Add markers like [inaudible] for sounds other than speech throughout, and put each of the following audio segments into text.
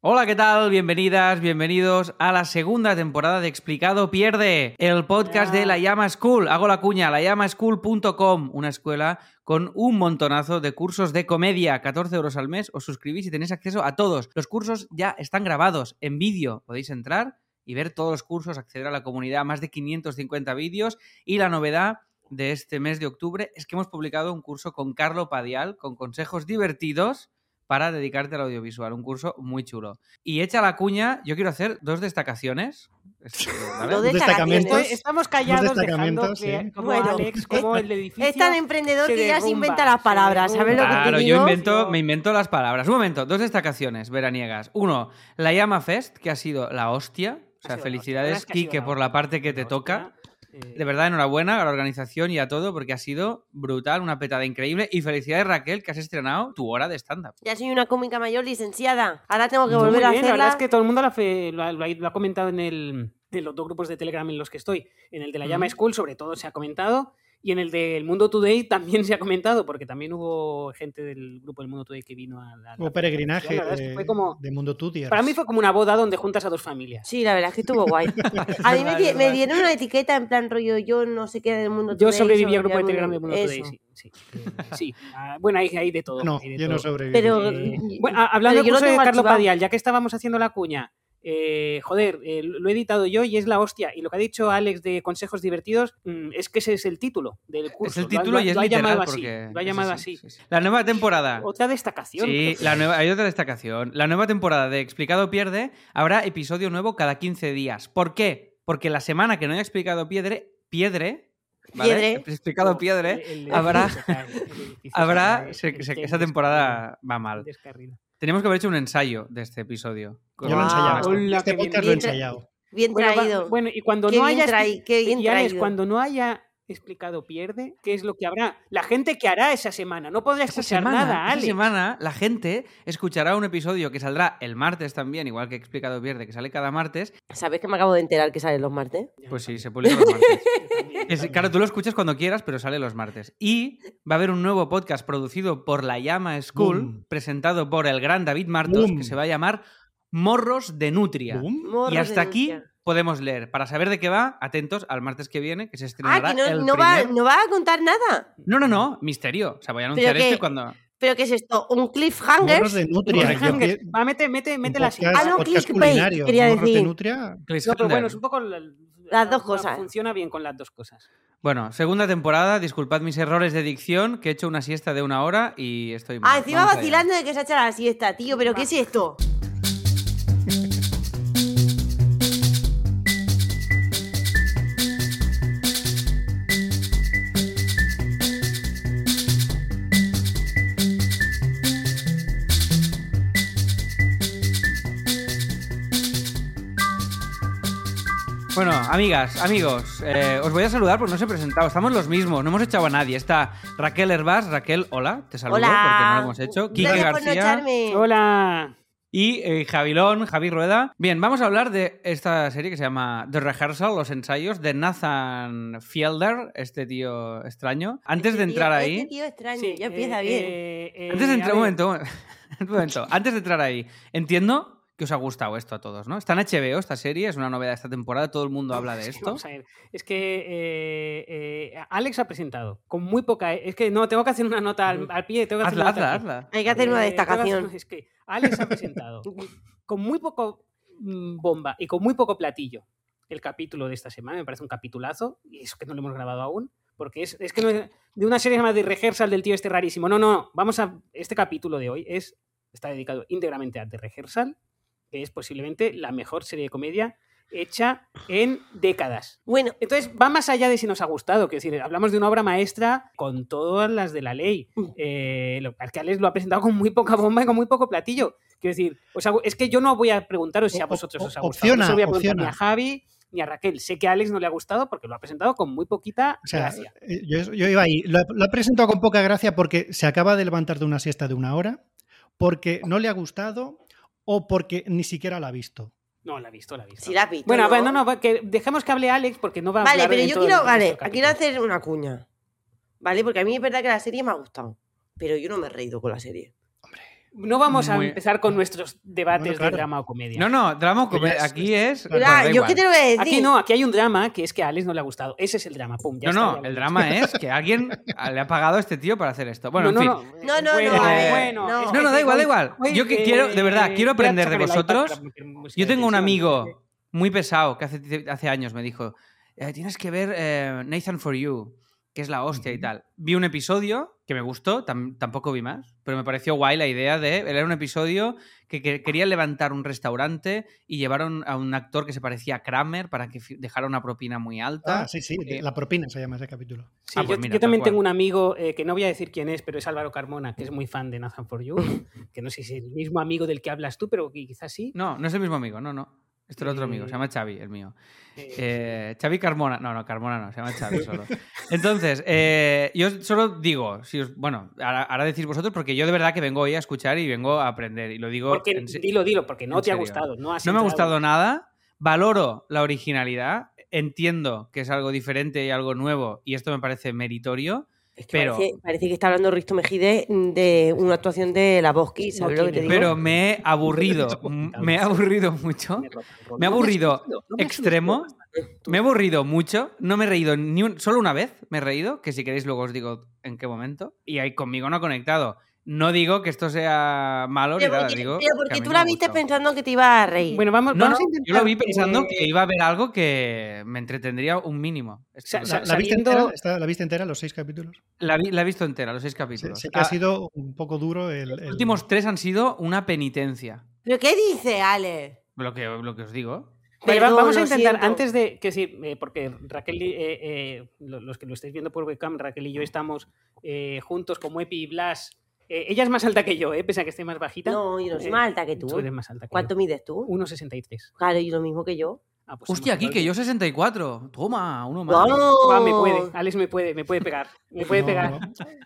Hola, ¿qué tal? Bienvenidas, bienvenidos a la segunda temporada de Explicado Pierde, el podcast de La Llama School. Hago la cuña, lallamaschool.com, una escuela con un montonazo de cursos de comedia, 14 euros al mes. Os suscribís y tenéis acceso a todos. Los cursos ya están grabados en vídeo. Podéis entrar y ver todos los cursos, acceder a la comunidad, más de 550 vídeos. Y la novedad de este mes de octubre es que hemos publicado un curso con Carlo Padial, con consejos divertidos para dedicarte al audiovisual. Un curso muy chulo. Y hecha la cuña, yo quiero hacer dos destacaciones. [laughs] ¿vale? Dos destacamentos. Estoy- estamos callados Dos dejando que, sí. como Bueno, Alex, como el edificio Es tan emprendedor se que ya se inventa las palabras, ¿sabes lo que derrumba. te Claro, digo? yo invento, me invento las palabras. Un momento, dos destacaciones veraniegas. Uno, la Llama Fest, que ha sido la hostia. O sea, felicidades, que la por la parte que te toca. De verdad, enhorabuena a la organización y a todo, porque ha sido brutal, una petada increíble. Y felicidades, Raquel, que has estrenado tu hora de stand-up. Ya soy una cómica mayor licenciada. Ahora tengo que Muy volver a bien, La verdad hacerla. es que todo el mundo lo ha, fe- lo ha- lo ha- lo ha comentado en, el, en los dos grupos de Telegram en los que estoy. En el de la Llama. School, sobre todo, se ha comentado. Y en el del Mundo Today también se ha comentado, porque también hubo gente del grupo del Mundo Today que vino a la. Hubo peregrinaje La verdad es que de, fue como. de Mundo Tutiers. Para mí fue como una boda donde juntas a dos familias. Sí, la verdad es que estuvo guay. [laughs] A mí me, me dieron una etiqueta en plan rollo, yo no sé qué del mundo Yo Today, sobreviví al grupo de el Telegram del Mundo Today, sí. Sí, sí. Ah, bueno, hay, hay de todo. No, hay de yo no sobreviví. Pero- Eh, bueno, hablando Pero yo curso de Carlos. Padial, ya que estábamos haciendo la cuña, eh, joder, eh, lo he editado yo y es la hostia. Y lo que ha dicho Alex de consejos divertidos mm, es que ese es el título del curso. Es el título lo y es lo ha literal llamado así. Lo ha llamado sí, sí, así. sí, sí. La nueva temporada. Otra destacación. Sí, la nueva, hay otra destacación. La nueva temporada de Explicado Pierde habrá episodio nuevo cada 15 días. ¿Por qué? Porque la semana que no haya explicado Piedre, Piedre, ¿vale? Piedre. Explicado Piedre, El- el habrá- el habrá, se- se- esa temporada va mal. descarrila. Teníamos que haber hecho un ensayo de este episodio. Yo lo he ensayado. Hola, este bien. podcast lo he ensayado. Bien Bueno, va- traído. bueno, y cuando Qué no haya qué bien traído. cuando no haya explicado pierde, ¿qué es lo que habrá? La gente que hará esa semana. No podrá Esa escuchar semana, nada, esa semana la gente escuchará un episodio que saldrá el martes también, igual que Explicado Pierde, que sale cada martes. ¿Sabes que me acabo de enterar que salen los martes? Pues sí, se publica los martes. [laughs] Es- claro, tú lo escuchas cuando quieras, pero sale los martes. Y va a haber un nuevo podcast producido por La Llama School, Boom. presentado por el gran David Martos, Boom. que se va a llamar Morros de Nutria. Boom. Y hasta aquí Nutria. Podemos leer. Para saber de qué va, atentos al martes que viene, que se Ah, estrenará que no, el no va, primer- no va a contar nada. No, no, no, misterio. O sea, voy a anunciar esto que- cuando... ¿Pero qué es esto? ¿Un cliffhanger? Morros de Nutria. Cliffhanger. Va, mete, mete, un mete la Ah, no, clickbait, quería Morros de decir. Nutria. No, pero bueno, es un poco. la- Las dos la- cosas. Funciona bien con las dos cosas. Bueno, segunda temporada, disculpad mis errores de dicción, que he hecho una siesta de una hora y estoy mal. Ah, encima vacilando de que se ha hecho la siesta, tío. ¿Pero qué es esto? Amigas, amigos, eh, os voy a saludar porque no os he presentado. Estamos los mismos, no hemos echado a nadie. Está Raquel Herbás. Raquel, hola, te saludo Hola. porque no lo hemos hecho. Quique Gracias por no García. Hola. y eh, Javilón, Javi Rueda. Bien, vamos a hablar de esta serie que se llama The Rehearsal, los ensayos, de Nathan Fielder, este tío extraño. Antes Este de tío- entrar Este ahí... tío extraño, Sí, ya empieza eh, bien. eh, eh, Antes de a entrar, un momento, un momento. Antes de entrar ahí, entiendo que os ha gustado esto a todos, ¿no? Está en HBO esta serie, es una novedad de esta temporada, todo el mundo habla de [laughs] esto. vamos a ver, Es que eh, eh, Alex ha presentado con muy poca. Es que no, tengo que hacer una nota al, al pie. Tengo que hacer una hazla, hazla. Hay que hacer una Eh, hacer- destacación. Es que Alex ha presentado [laughs] con muy poco mm, bomba y con muy poco platillo el capítulo de esta semana. Me parece un capitulazo. Y eso que no lo hemos grabado aún. Porque es, es que no es de una serie llamada The Rehearsal del tío este rarísimo. No, no, no. Vamos a. Este capítulo de hoy es está dedicado íntegramente a The Rehearsal, es posiblemente la mejor serie de comedia hecha en décadas. Bueno, Entonces, va más allá de si nos ha gustado. Quiero decir, hablamos de una obra maestra con todas las de la ley. Mm. Eh, lo que Alex lo ha presentado con muy poca bomba y con muy poco platillo. Quiero decir, os ha gu- es que yo no voy a preguntaros si a O- vosotros o- os ha gustado. No se lo voy a preguntar ni a Javi ni a Raquel. Sé que a Alex no le ha gustado porque lo ha presentado con muy poquita O sea, gracia. eh, yo, yo iba ahí. Lo, lo ha presentado con poca gracia porque se acaba de levantar de una siesta de una hora, porque no le ha gustado o porque ni siquiera la ha visto. No, la ha visto, la ha visto. si la has visto. bueno, ¿no? va- no, no, que dejemos que hable Alex porque no va a Vale, hablar pero yo quiero, vale, quiero hacer una cuña. ¿Vale? Porque a mí es verdad que la serie me ha gustado. Pero yo no me he reído con la serie. No vamos a empezar con nuestros debates Bueno, claro. de drama o comedia. No, no, drama o comedia. Aquí es. Claro, ¿yo qué te lo voy a decir? Aquí no, aquí hay un drama que es que a Alex no le ha gustado. Ese es el drama, pum. Ya No, está, no, ya el drama es que alguien le ha pagado a este tío para hacer esto. Bueno, no, en fin. no, No, no, bueno, no, bueno, no. es No, que no, da igual, da igual. Yo que quiero, de verdad, quiero aprender de vosotros. Yo tengo un amigo muy pesado que hace, hace años me dijo: "Eh, Tienes que ver eh, Nathan for You, que es la hostia y tal. Vi un episodio que me gustó, tam- tampoco vi más, pero me pareció guay la idea de. Era un episodio que, que querían levantar un restaurante y llevaron a un actor que se parecía a Kramer para que dejara una propina muy alta. Ah, sí, sí, Eh, la propina se llama ese capítulo. Sí, Ah, pues yo, mira, yo también tengo un amigo eh, que no voy a decir quién es, pero es Álvaro Carmona, que es muy fan de Nathan for You, [laughs] que no sé si es el mismo amigo del que hablas tú, pero quizás sí. No, no es el mismo amigo, no, no. Este es el otro amigo, se llama Xavi, el mío. Eh, Xavi Carmona. No, no, Carmona no, se llama Xavi solo. Entonces, eh, yo solo digo, si os- bueno, ahora, ahora decís vosotros, porque yo de verdad que vengo hoy a escuchar y vengo a aprender. Y lo digo. porque, en dilo, dilo, porque no te ha serio. gustado. No, has no me ha gustado nada. Valoro la originalidad. Entiendo que es algo diferente y algo nuevo, y esto me parece meritorio. Es que pero- parece, parece que está hablando Risto Mejide de una actuación de la Bosque, ¿sabes lo que te digo? Pero me he aburrido. me he aburrido [laughs] mucho. Me No aburrido extremo. Me he aburrido mucho, no me he reído ni un, solo una vez, me he reído, que si queréis luego os digo en qué momento, y ahí conmigo no ha conectado. No digo que esto sea malo ni Pero nada, porque, digo pero que porque tú la ha viste pensando que te iba a reír. Bueno, vamos, No, vamos no, a intentar. yo lo vi pensando que iba a haber algo que me entretendría un mínimo. Esto ¿La, la viste entera, Está- ¿La viste entera los seis capítulos? la, vi- la he visto entera, los seis capítulos. sé que ha Ah, sido un poco duro el... Los últimos tres han sido una penitencia. ¿Pero qué dice, Ale? Lo que, lo que os digo. Perdón, vamos a intentar, siento. antes de que sí, eh, porque Raquel, eh, eh, lo- los que lo estáis viendo por webcam, Raquel y yo estamos eh, juntos como Epi y Blas. Eh, ella es más alta que yo, eh, pese a que esté más bajita. No, yo no soy Eh, más alta que tú. Tú eres más alta que ¿Cuánto yo. mides tú? 1,63. Claro, y lo mismo que yo. Ah, pues Hostia, aquí que yo iguales. 64. Toma, uno más. Ah, me puede, Alex me puede, me puede pegar. Me puede No, pegar. no.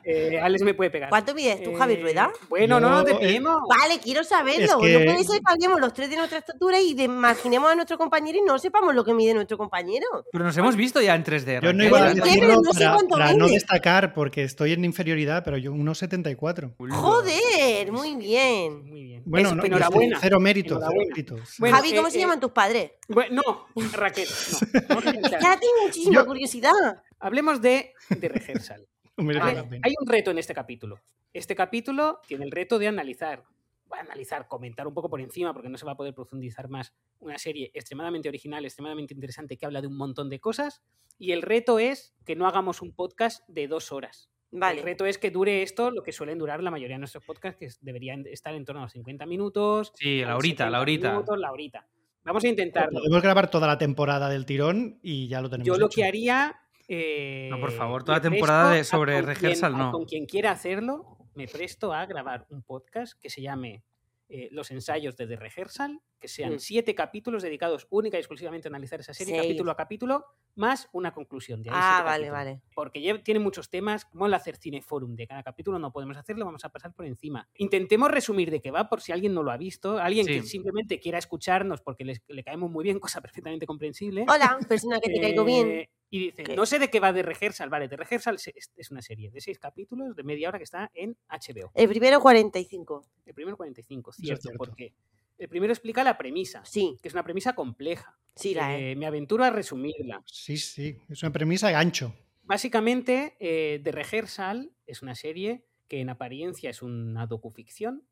Eh, Alex me puede pegar. ¿Cuánto mides tú, Javi Eh, Rueda? Bueno, no, no te eh, pillemos. Vale, quiero saberlo. Es que- No puede ser que hablemos los tres de nuestra estatura y imaginemos a nuestro compañero y no sepamos lo que mide nuestro compañero. Pero nos hemos visto ya en 3D. Yo no iba a decirlo no para, no destacar porque estoy en inferioridad, pero yo 1,74. Joder, muy bien. Muy bien. Bueno, Eso, enhorabuena. cero mérito, cero Enhorabuena. méritos. Bueno, Javi, ¿cómo eh, se eh, llaman tus padres? Bueno, no, Raquel, no. Es que ahora tengo muchísima Yo- curiosidad. Hablemos de, de rehearsal. [laughs] Pena. Hay un reto en este capítulo. Este capítulo tiene el reto de analizar, voy a analizar, comentar un poco por encima, porque no se va a poder profundizar más, una serie extremadamente original, extremadamente interesante, que habla de un montón de cosas. Y el reto es que no hagamos un podcast de dos horas. El Vale. reto es que dure esto lo que suelen durar la mayoría de nuestros podcasts, que deberían estar en torno a los 50 minutos. Sí, la horita, la 70 horita. minutos, la horita. Vamos a intentarlo. Podemos grabar toda la temporada del tirón y ya lo tenemos. Yo lo hecho. que haría. Eh, No, por favor, toda temporada de- sobre con rehearsal, quien- no. Con quien quiera hacerlo, me presto a grabar un podcast que se llame eh, Los ensayos de The Rehearsal, que sean Mm. siete capítulos dedicados única y exclusivamente a analizar esa serie, Seis. capítulo a capítulo, más una conclusión. De ahí Ah, vale, capítulos. vale. Porque tiene muchos temas, como el hacer cineforum de cada capítulo, no podemos hacerlo, vamos a pasar por encima. Intentemos resumir de qué va, por si alguien no lo ha visto, alguien que simplemente quiera escucharnos porque les- le caemos muy bien, [laughs] cosa perfectamente comprensible. Hola, persona que te caigo bien. Eh, Y dice, ¿Qué? no sé de qué va de Rehearsal. Vale, de Rehearsal es, una serie de seis capítulos de media hora que está en HBO. El primero 45. El primero 45, Eso es cierto, cierto. porque el primero explica la premisa, Sí, que es una premisa compleja. sí la. Eh, me aventuro a resumirla. Sí, sí, es una premisa de gancho. Básicamente, eh, The Rehearsal es una serie que en apariencia es una docuficción,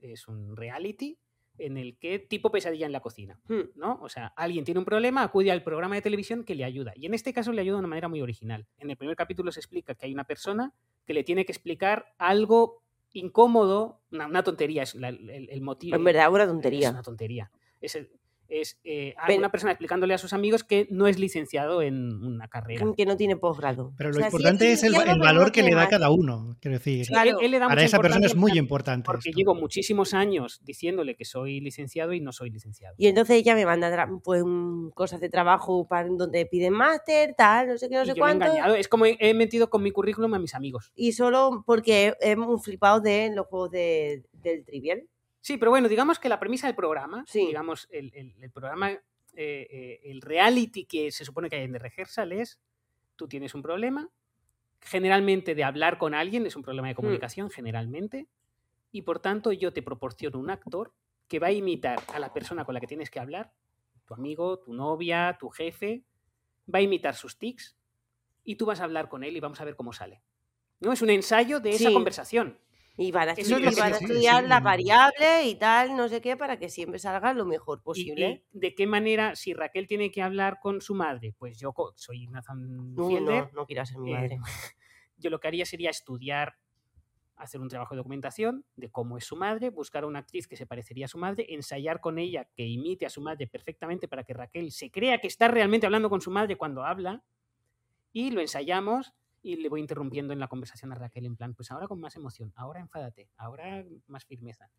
es un reality, en el que tipo pesadilla en la cocina. Hmm. ¿no? O sea, alguien tiene un problema, acude al programa de televisión que le ayuda. Y en este caso le ayuda de una manera muy original. En el primer capítulo se explica que hay una persona que le tiene que explicar algo incómodo, una, una tontería, es la- el, el motivo. En verdad, una Es tontería. una tontería. Es, el- es eh, una persona explicándole a sus amigos que no es licenciado en una carrera. Que no tiene posgrado. Pero O lo sea, importante es el, el valor que le da cada uno. Quiero decir, Sí, Claro. él- él le da para esa persona es muy importante. Porque esto. llevo muchísimos años diciéndole que soy licenciado y no soy licenciado. Y entonces ella me manda pues un- cosas de trabajo para donde piden máster, tal, no sé qué, no Y sé yo le he cuánto. engañado. Es como he he metido con mi currículum a mis amigos. Y solo porque hemos flipado de los juegos de, del trivial. Sí, pero bueno, digamos que la premisa del programa, Sí. digamos, el, el- el programa, eh, eh, el reality que se supone que hay en The Rehearsal es, tú tienes un problema, generalmente de hablar con alguien, es un problema de comunicación, generalmente, y por tanto yo te proporciono un actor que va a imitar a la persona con la que tienes que hablar, tu amigo, tu novia, tu jefe, va a imitar sus tics y tú vas a hablar con él y vamos a ver cómo sale. ¿No? Es un ensayo de esa conversación. Y van a, van estudiar sí. las variables y tal, no sé qué, para que siempre salga lo mejor posible. Y, de qué manera, si Raquel tiene que hablar con su madre, pues yo soy Nathan Fielder, no, no quiero ser mi eh, madre. [laughs] yo lo que haría sería estudiar, hacer un trabajo de documentación de cómo es su madre, buscar a una actriz que se parecería a su madre, ensayar con ella que imite a su madre perfectamente para que Raquel se crea que está realmente hablando con su madre cuando habla, y lo ensayamos y le voy interrumpiendo en la conversación a Raquel en plan, pues ahora con más emoción, ahora enfádate, ahora más firmeza.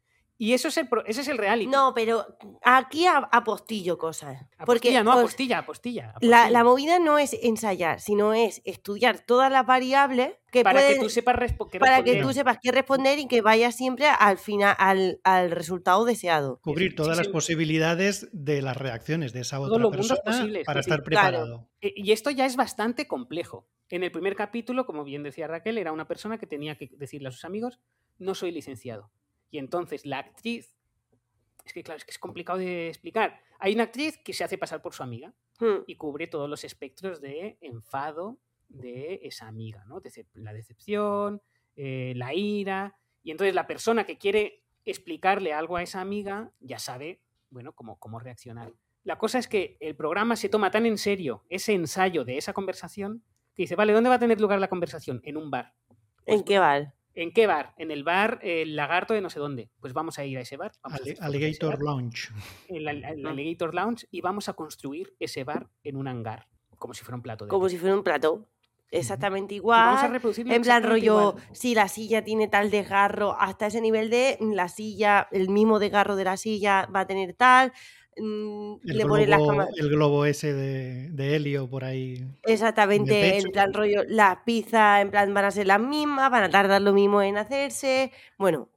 Y eso es el, pro- ese es el reality. No, pero aquí a- apostillo cosas. Porque Apostilla, no, os- apostilla, apostilla. la, la movida no es ensayar, sino es estudiar todas las variables que para pueden- que tú sepas qué para que responder. tú sepas qué responder y que vayas siempre al final al, al resultado deseado. Cubrir todas las sí. posibilidades de las reacciones de esa Todos otra los mundos persona posibles, para estar preparado. Eh, Y esto ya es bastante complejo. En el primer capítulo, como bien decía Raquel, era una persona que tenía que decirle a sus amigos, no soy licenciado. Y entonces la actriz, es que claro, es que es complicado de explicar. Hay una actriz que se hace pasar por su amiga Hmm. y cubre todos los espectros de enfado de esa amiga, ¿no? La decepción, eh, la ira. Y entonces la persona que quiere explicarle algo a esa amiga ya sabe, bueno, cómo, cómo reaccionar. La cosa es que el programa se toma tan en serio ese ensayo de esa conversación que dice, vale, ¿dónde va a tener lugar la conversación? En un bar. ¿En qué val? ¿En qué bar? En el bar El Lagarto de no sé dónde. Pues vamos a ir a ese bar. Vamos Alli- Alligator bar, Lounge. el, el- el Ah. Alligator Lounge y vamos a construir ese bar en un hangar, como si fuera un plato de Como si fuera un plato. Exactamente Y vamos a igual. reproducirlo En plan rollo, igual. si la silla tiene tal desgarro, hasta ese nivel de la silla, el mismo desgarro de la silla va a tener tal. Mm, El le ponen las el globo ese de, de helio por ahí. Exactamente, en plan rollo, las pizzas en plan van a ser las mismas, van a tardar lo mismo en hacerse. Bueno,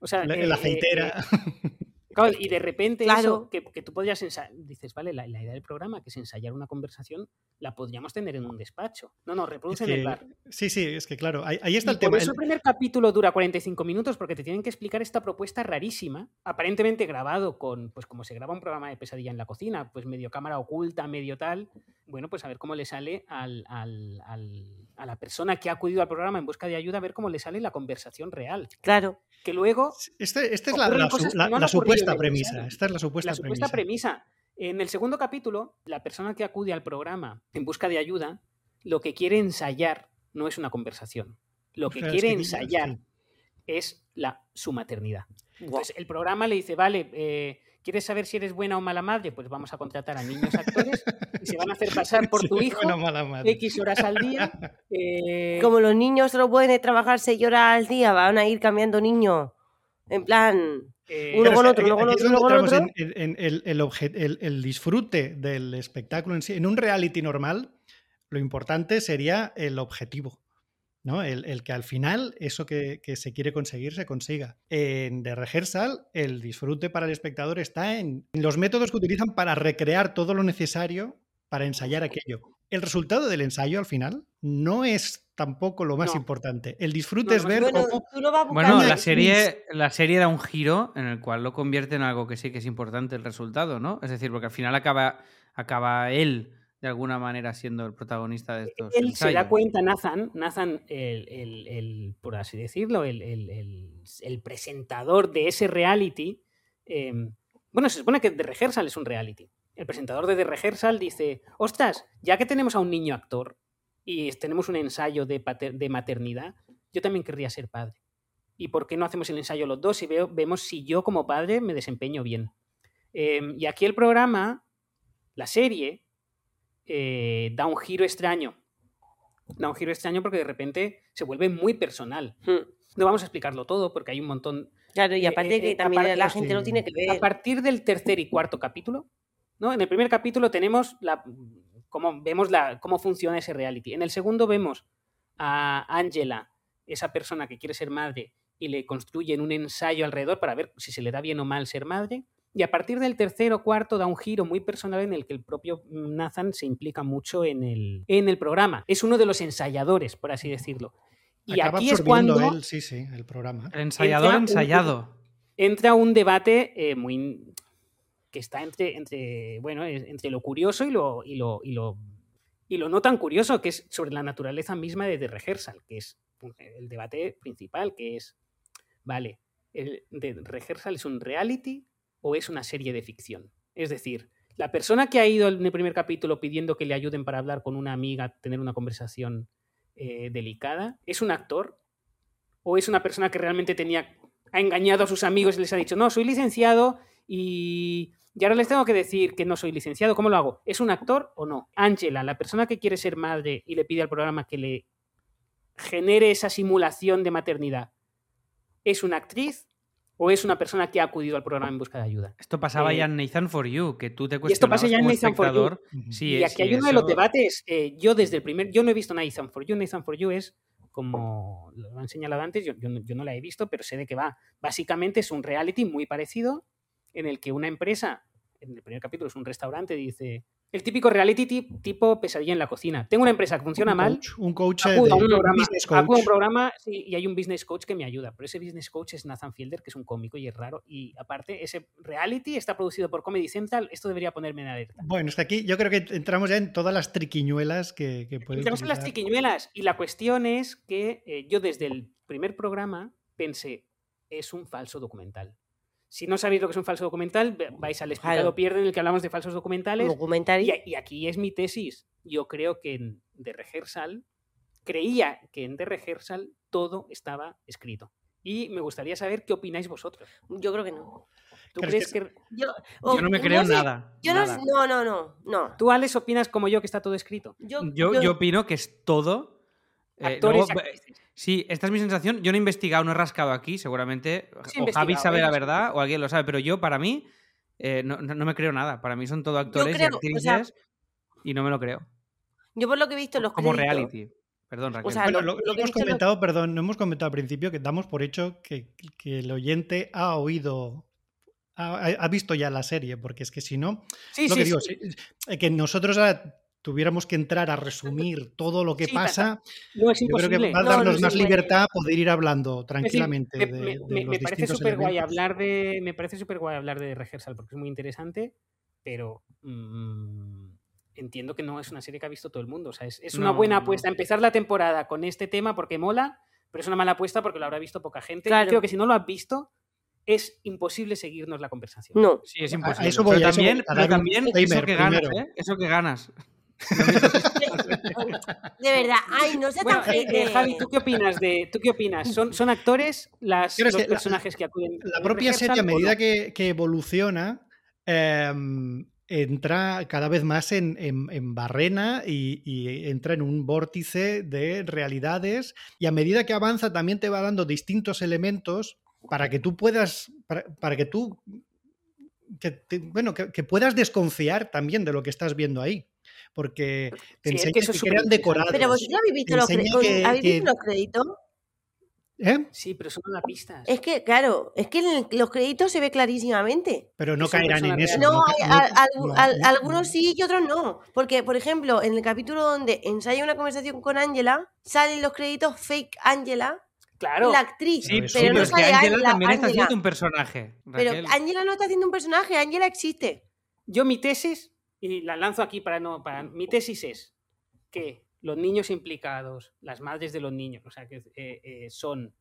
O sea, La, eh, la aceitera. eh, [laughs] claro, y de repente Claro. eso que, que tú podrías ensayar, dices, vale, la, la idea del programa, que es ensayar una conversación, la podríamos tener en un despacho. No, no, Es reproduce en el bar. sí, sí, es que claro, ahí, ahí está Y el por tema. eso El- el primer capítulo dura 45 minutos porque te tienen que explicar esta propuesta rarísima, aparentemente grabado con, pues como se graba un programa de pesadilla en la cocina, pues medio cámara oculta, medio tal. Bueno, pues a ver cómo le sale al, al- al- a la persona que ha acudido al programa en busca de ayuda, a ver cómo le sale la conversación real. claro. Que luego Este- esta es la, la no supuesta premisa. Esta es la supuesta, la supuesta premisa. premisa. En el segundo capítulo, la persona que acude al programa en busca de ayuda, lo que quiere ensayar no es una conversación. Lo que O sea, es quiere que- ensayar sí. es la, su maternidad. Buah. Entonces, el programa le dice, vale, eh, ¿quieres saber si eres buena o mala madre? Pues vamos a contratar a niños actores y se van a hacer pasar [laughs] por tu hijo. X horas al día. [laughs] eh, Como los niños solo pueden trabajar seis horas al día, van a ir cambiando niños. En plan, eh, uno con otro, uno con otro, uno con otro. En, en- en el, el obje- el- el disfrute del espectáculo en sí. En un reality normal, lo importante sería el objetivo. ¿No? El, el que al final eso que, que se quiere conseguir se consiga. En The Rehearsal, el disfrute para el espectador está en los métodos que utilizan para recrear todo lo necesario para ensayar aquello. El resultado del ensayo al final no es tampoco lo más No. importante. El disfrute No, es ver Bueno, cómo Bueno, la serie, la serie da un giro en el cual lo convierte en algo que sí que es importante el resultado, ¿no? Es decir, porque al final acaba, acaba él de alguna manera siendo el protagonista de estos él se da cuenta, Nathan, Nathan el, el- el- por así decirlo, el, el- el- el presentador de ese reality, eh, bueno, se supone que The Rehearsal es un reality. El presentador de The Rehearsal dice, ostras, ya que tenemos a un niño actor y tenemos un ensayo de, pater- de maternidad, yo también querría ser padre. ¿Y por qué no hacemos el ensayo los dos y veo, vemos si yo como padre me desempeño bien? Eh, y aquí el programa, la serie, eh, da un giro extraño. Da un giro extraño porque de repente se vuelve muy personal. Hmm. No vamos a explicarlo todo porque hay un montón. Claro, y aparte eh, que eh, también aparte- la gente sí. lo tiene que A ver. partir del tercer y cuarto capítulo, ¿no? En el primer capítulo tenemos la, cómo, vemos la, cómo funciona ese reality. En el segundo vemos a Angela, esa persona que quiere ser madre, y le construyen un ensayo alrededor para ver si se le da bien o mal ser madre. Y a partir del tercer o cuarto da un giro muy personal en el que el propio Nathan se implica mucho en el, en el programa. Es uno de los ensayadores, por así decirlo. Y Acaba aquí es cuando él, sí, sí, el programa. El ensayador Entra un- ensayado. entra un debate eh, muy que está entre, entre bueno, entre lo curioso y lo, y lo, y lo y lo no tan curioso, que es sobre la naturaleza misma de The Rehearsal, que es el debate principal, que es, vale, ¿el The Rehearsal es un reality o es una serie de ficción? Es decir, la persona que ha ido en el primer capítulo pidiendo que le ayuden para hablar con una amiga, tener una conversación eh, delicada, ¿es un actor? ¿O es una persona que realmente tenía, ha engañado a sus amigos y les ha dicho, no, soy licenciado y, y ahora les tengo que decir que no soy licenciado, ¿cómo lo hago? ¿Es un actor o no? Ángela, la persona que quiere ser madre y le pide al programa que le genere esa simulación de maternidad, ¿es una actriz o es una persona que ha acudido al programa en busca de ayuda? Esto pasaba Eh, ya en Nathan for You, que tú te y esto pasa cuestionabas ya en Nathan for You. Sí, y aquí sí, hay uno de los debates. eh, yo desde el primer, yo no he visto Nathan for You. Nathan for You es como lo han señalado antes, yo, yo no, yo no la he visto, pero sé de qué va. Básicamente es un reality muy parecido en el que una empresa, en el primer capítulo es un restaurante, dice el típico reality ti- tipo pesadilla en la cocina. Tengo una empresa que funciona un mal, coach, un coach acudo a un programa, acudo un programa sí, y hay un business coach que me ayuda, pero ese business coach es Nathan Fielder, que es un cómico y es raro. Y aparte, ese reality está producido por Comedy Central. Esto debería ponerme en alerta. Bueno, que aquí yo creo que entramos ya en todas las triquiñuelas que, que puede Entramos en las triquiñuelas. Y la cuestión es que eh, yo desde el primer programa pensé, es un falso documental. Si no sabéis lo que es un falso documental, vais al explicado Claro. pierde en el que hablamos de falsos documentales. Documentary. Y, aquí es mi tesis. Yo creo que en The Rehearsal, creía que en The Rehearsal todo estaba escrito. Y me gustaría saber qué opináis vosotros. Yo creo que no. ¿Tú crees que... Yo, Yo no me creo sé, nada. Yo no, nada. no, no, no, no. ¿Tú, Alex, opinas como yo que está todo escrito? Yo, Yo, yo opino que es todo. eh, Actores luego, y actrices. Sí, esta es mi sensación. Yo no he investigado, no he rascado aquí, seguramente. Sí o Javi sabe ¿eh? la verdad o alguien lo sabe, pero yo, para mí, eh, no, no- no me creo nada. Para mí son todo actores creo, y o actrices sea, y no me lo creo. Yo por lo que he visto en los Como créditos, reality. Perdón, Raquel. sea, Bueno, lo- lo, lo lo que he hemos comentado, perdón, no hemos comentado al principio que damos por hecho que, que el oyente ha oído, ha, ha visto ya la serie, porque es que si no, Sí, lo sí, que digo, sí. eh, que nosotros ahora tuviéramos que entrar a resumir todo lo que Sí, pasa, No es yo creo imposible. que va a No, darnos no más libertad poder ir hablando decir, tranquilamente me, de, me- de me- los me parece distintos súper guay hablar de. Me parece súper guay hablar de Rehearsal porque es muy interesante, pero mm, entiendo que no es una serie que ha visto todo el mundo. O sea, es, es una No, buena no. apuesta empezar la temporada con este tema porque mola, pero es una mala apuesta porque lo habrá visto poca gente. Claro. creo que si no lo has visto, es imposible seguirnos la conversación. No. Sí, es a imposible. eso voy, pero a eso voy, también, a pero dar un también eso disclaimer que ganas, primero. ¿eh? Eso que ganas. De verdad, ay, no sé Bueno, tan eh, eh, Javi, ¿tú qué opinas de, ¿tú qué opinas? ¿Son, son actores las, los que la- personajes que acuden? La propia serie, a medida no? que, que evoluciona, em, entra cada vez más en, en- en barrena y, y entra en un vórtice de realidades y a medida que avanza también te va dando distintos elementos para que tú puedas, para, para que tú, que te- bueno, que, que puedas desconfiar también de lo que estás viendo ahí. Porque te Sí, es enseña que que, eso es crean superinteresante. decorados. Pero vosotros habéis visto, los, que- ¿habéis visto que- los créditos. ¿Eh? Sí, pero son una pistas. Es que, claro, es que en los créditos se ve clarísimamente. Pero no caerán en eso. No, algunos no. sí y otros no. Porque, por ejemplo, en el capítulo donde ensaya una conversación con Angela, salen los créditos fake Angela, Claro. la actriz. Sí, Pero sí, pero no es que sale Angela Angela, también está Angela. haciendo un personaje. Pero. Angela no está haciendo un personaje, Angela existe. Yo mi tesis, y la lanzo aquí para no. Para, mi tesis es que los niños implicados, las madres de los niños, o sea, que eh, eh, son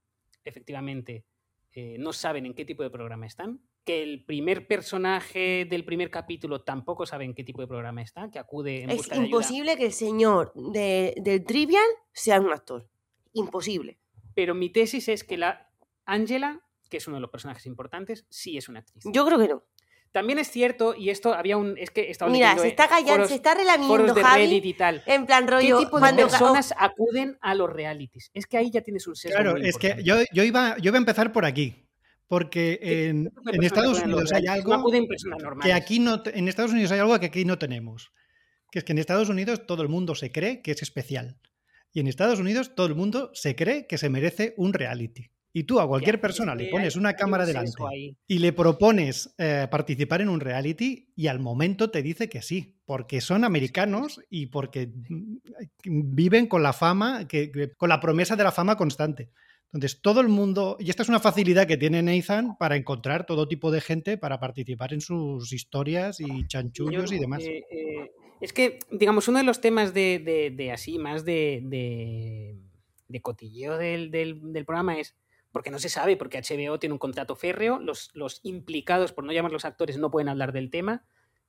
efectivamente. eh, no saben en qué tipo de programa están. Que el primer personaje del primer capítulo tampoco sabe en qué tipo de programa está, que acude en Es busca de ayuda. imposible que el señor de- del Trivial sea un actor. Imposible. Pero mi tesis es que la Angela, que es uno de los personajes importantes, sí es una actriz. Yo creo que no. También es cierto, y esto había un. Es que estaba Mira, se está callando, foros- se está relamiendo foros de Javi. Reddit y tal. En plan ¿Qué rollo. tipo de cuando- personas acuden a los realities? Es que ahí ya tienes un sesgo. Claro, muy es que yo, yo, iba, yo iba a empezar por aquí. Porque ¿Qué en, Estados Unidos hay? No algo que aquí no, en Estados Unidos hay algo que aquí no tenemos. Que es que en Estados Unidos todo el mundo se cree que es especial. Y en Estados Unidos todo el mundo se cree que se merece un reality. Y tú a cualquier Ya, persona le pones una cámara delante y le propones eh, participar en un reality y al momento te dice que sí, porque son americanos y porque mm, viven con la fama, que, que- con la promesa de la fama constante. Entonces, todo el mundo, y esta es una facilidad que tiene Nathan para encontrar todo tipo de gente para participar en sus historias y chanchullos Yo, y demás. eh, eh, es que, digamos, uno de los temas de, de- de así, más de, de, de cotilleo del, del- del programa es porque no se sabe, porque HBO tiene un contrato férreo, los, los implicados, por no llamar los actores, no pueden hablar del tema,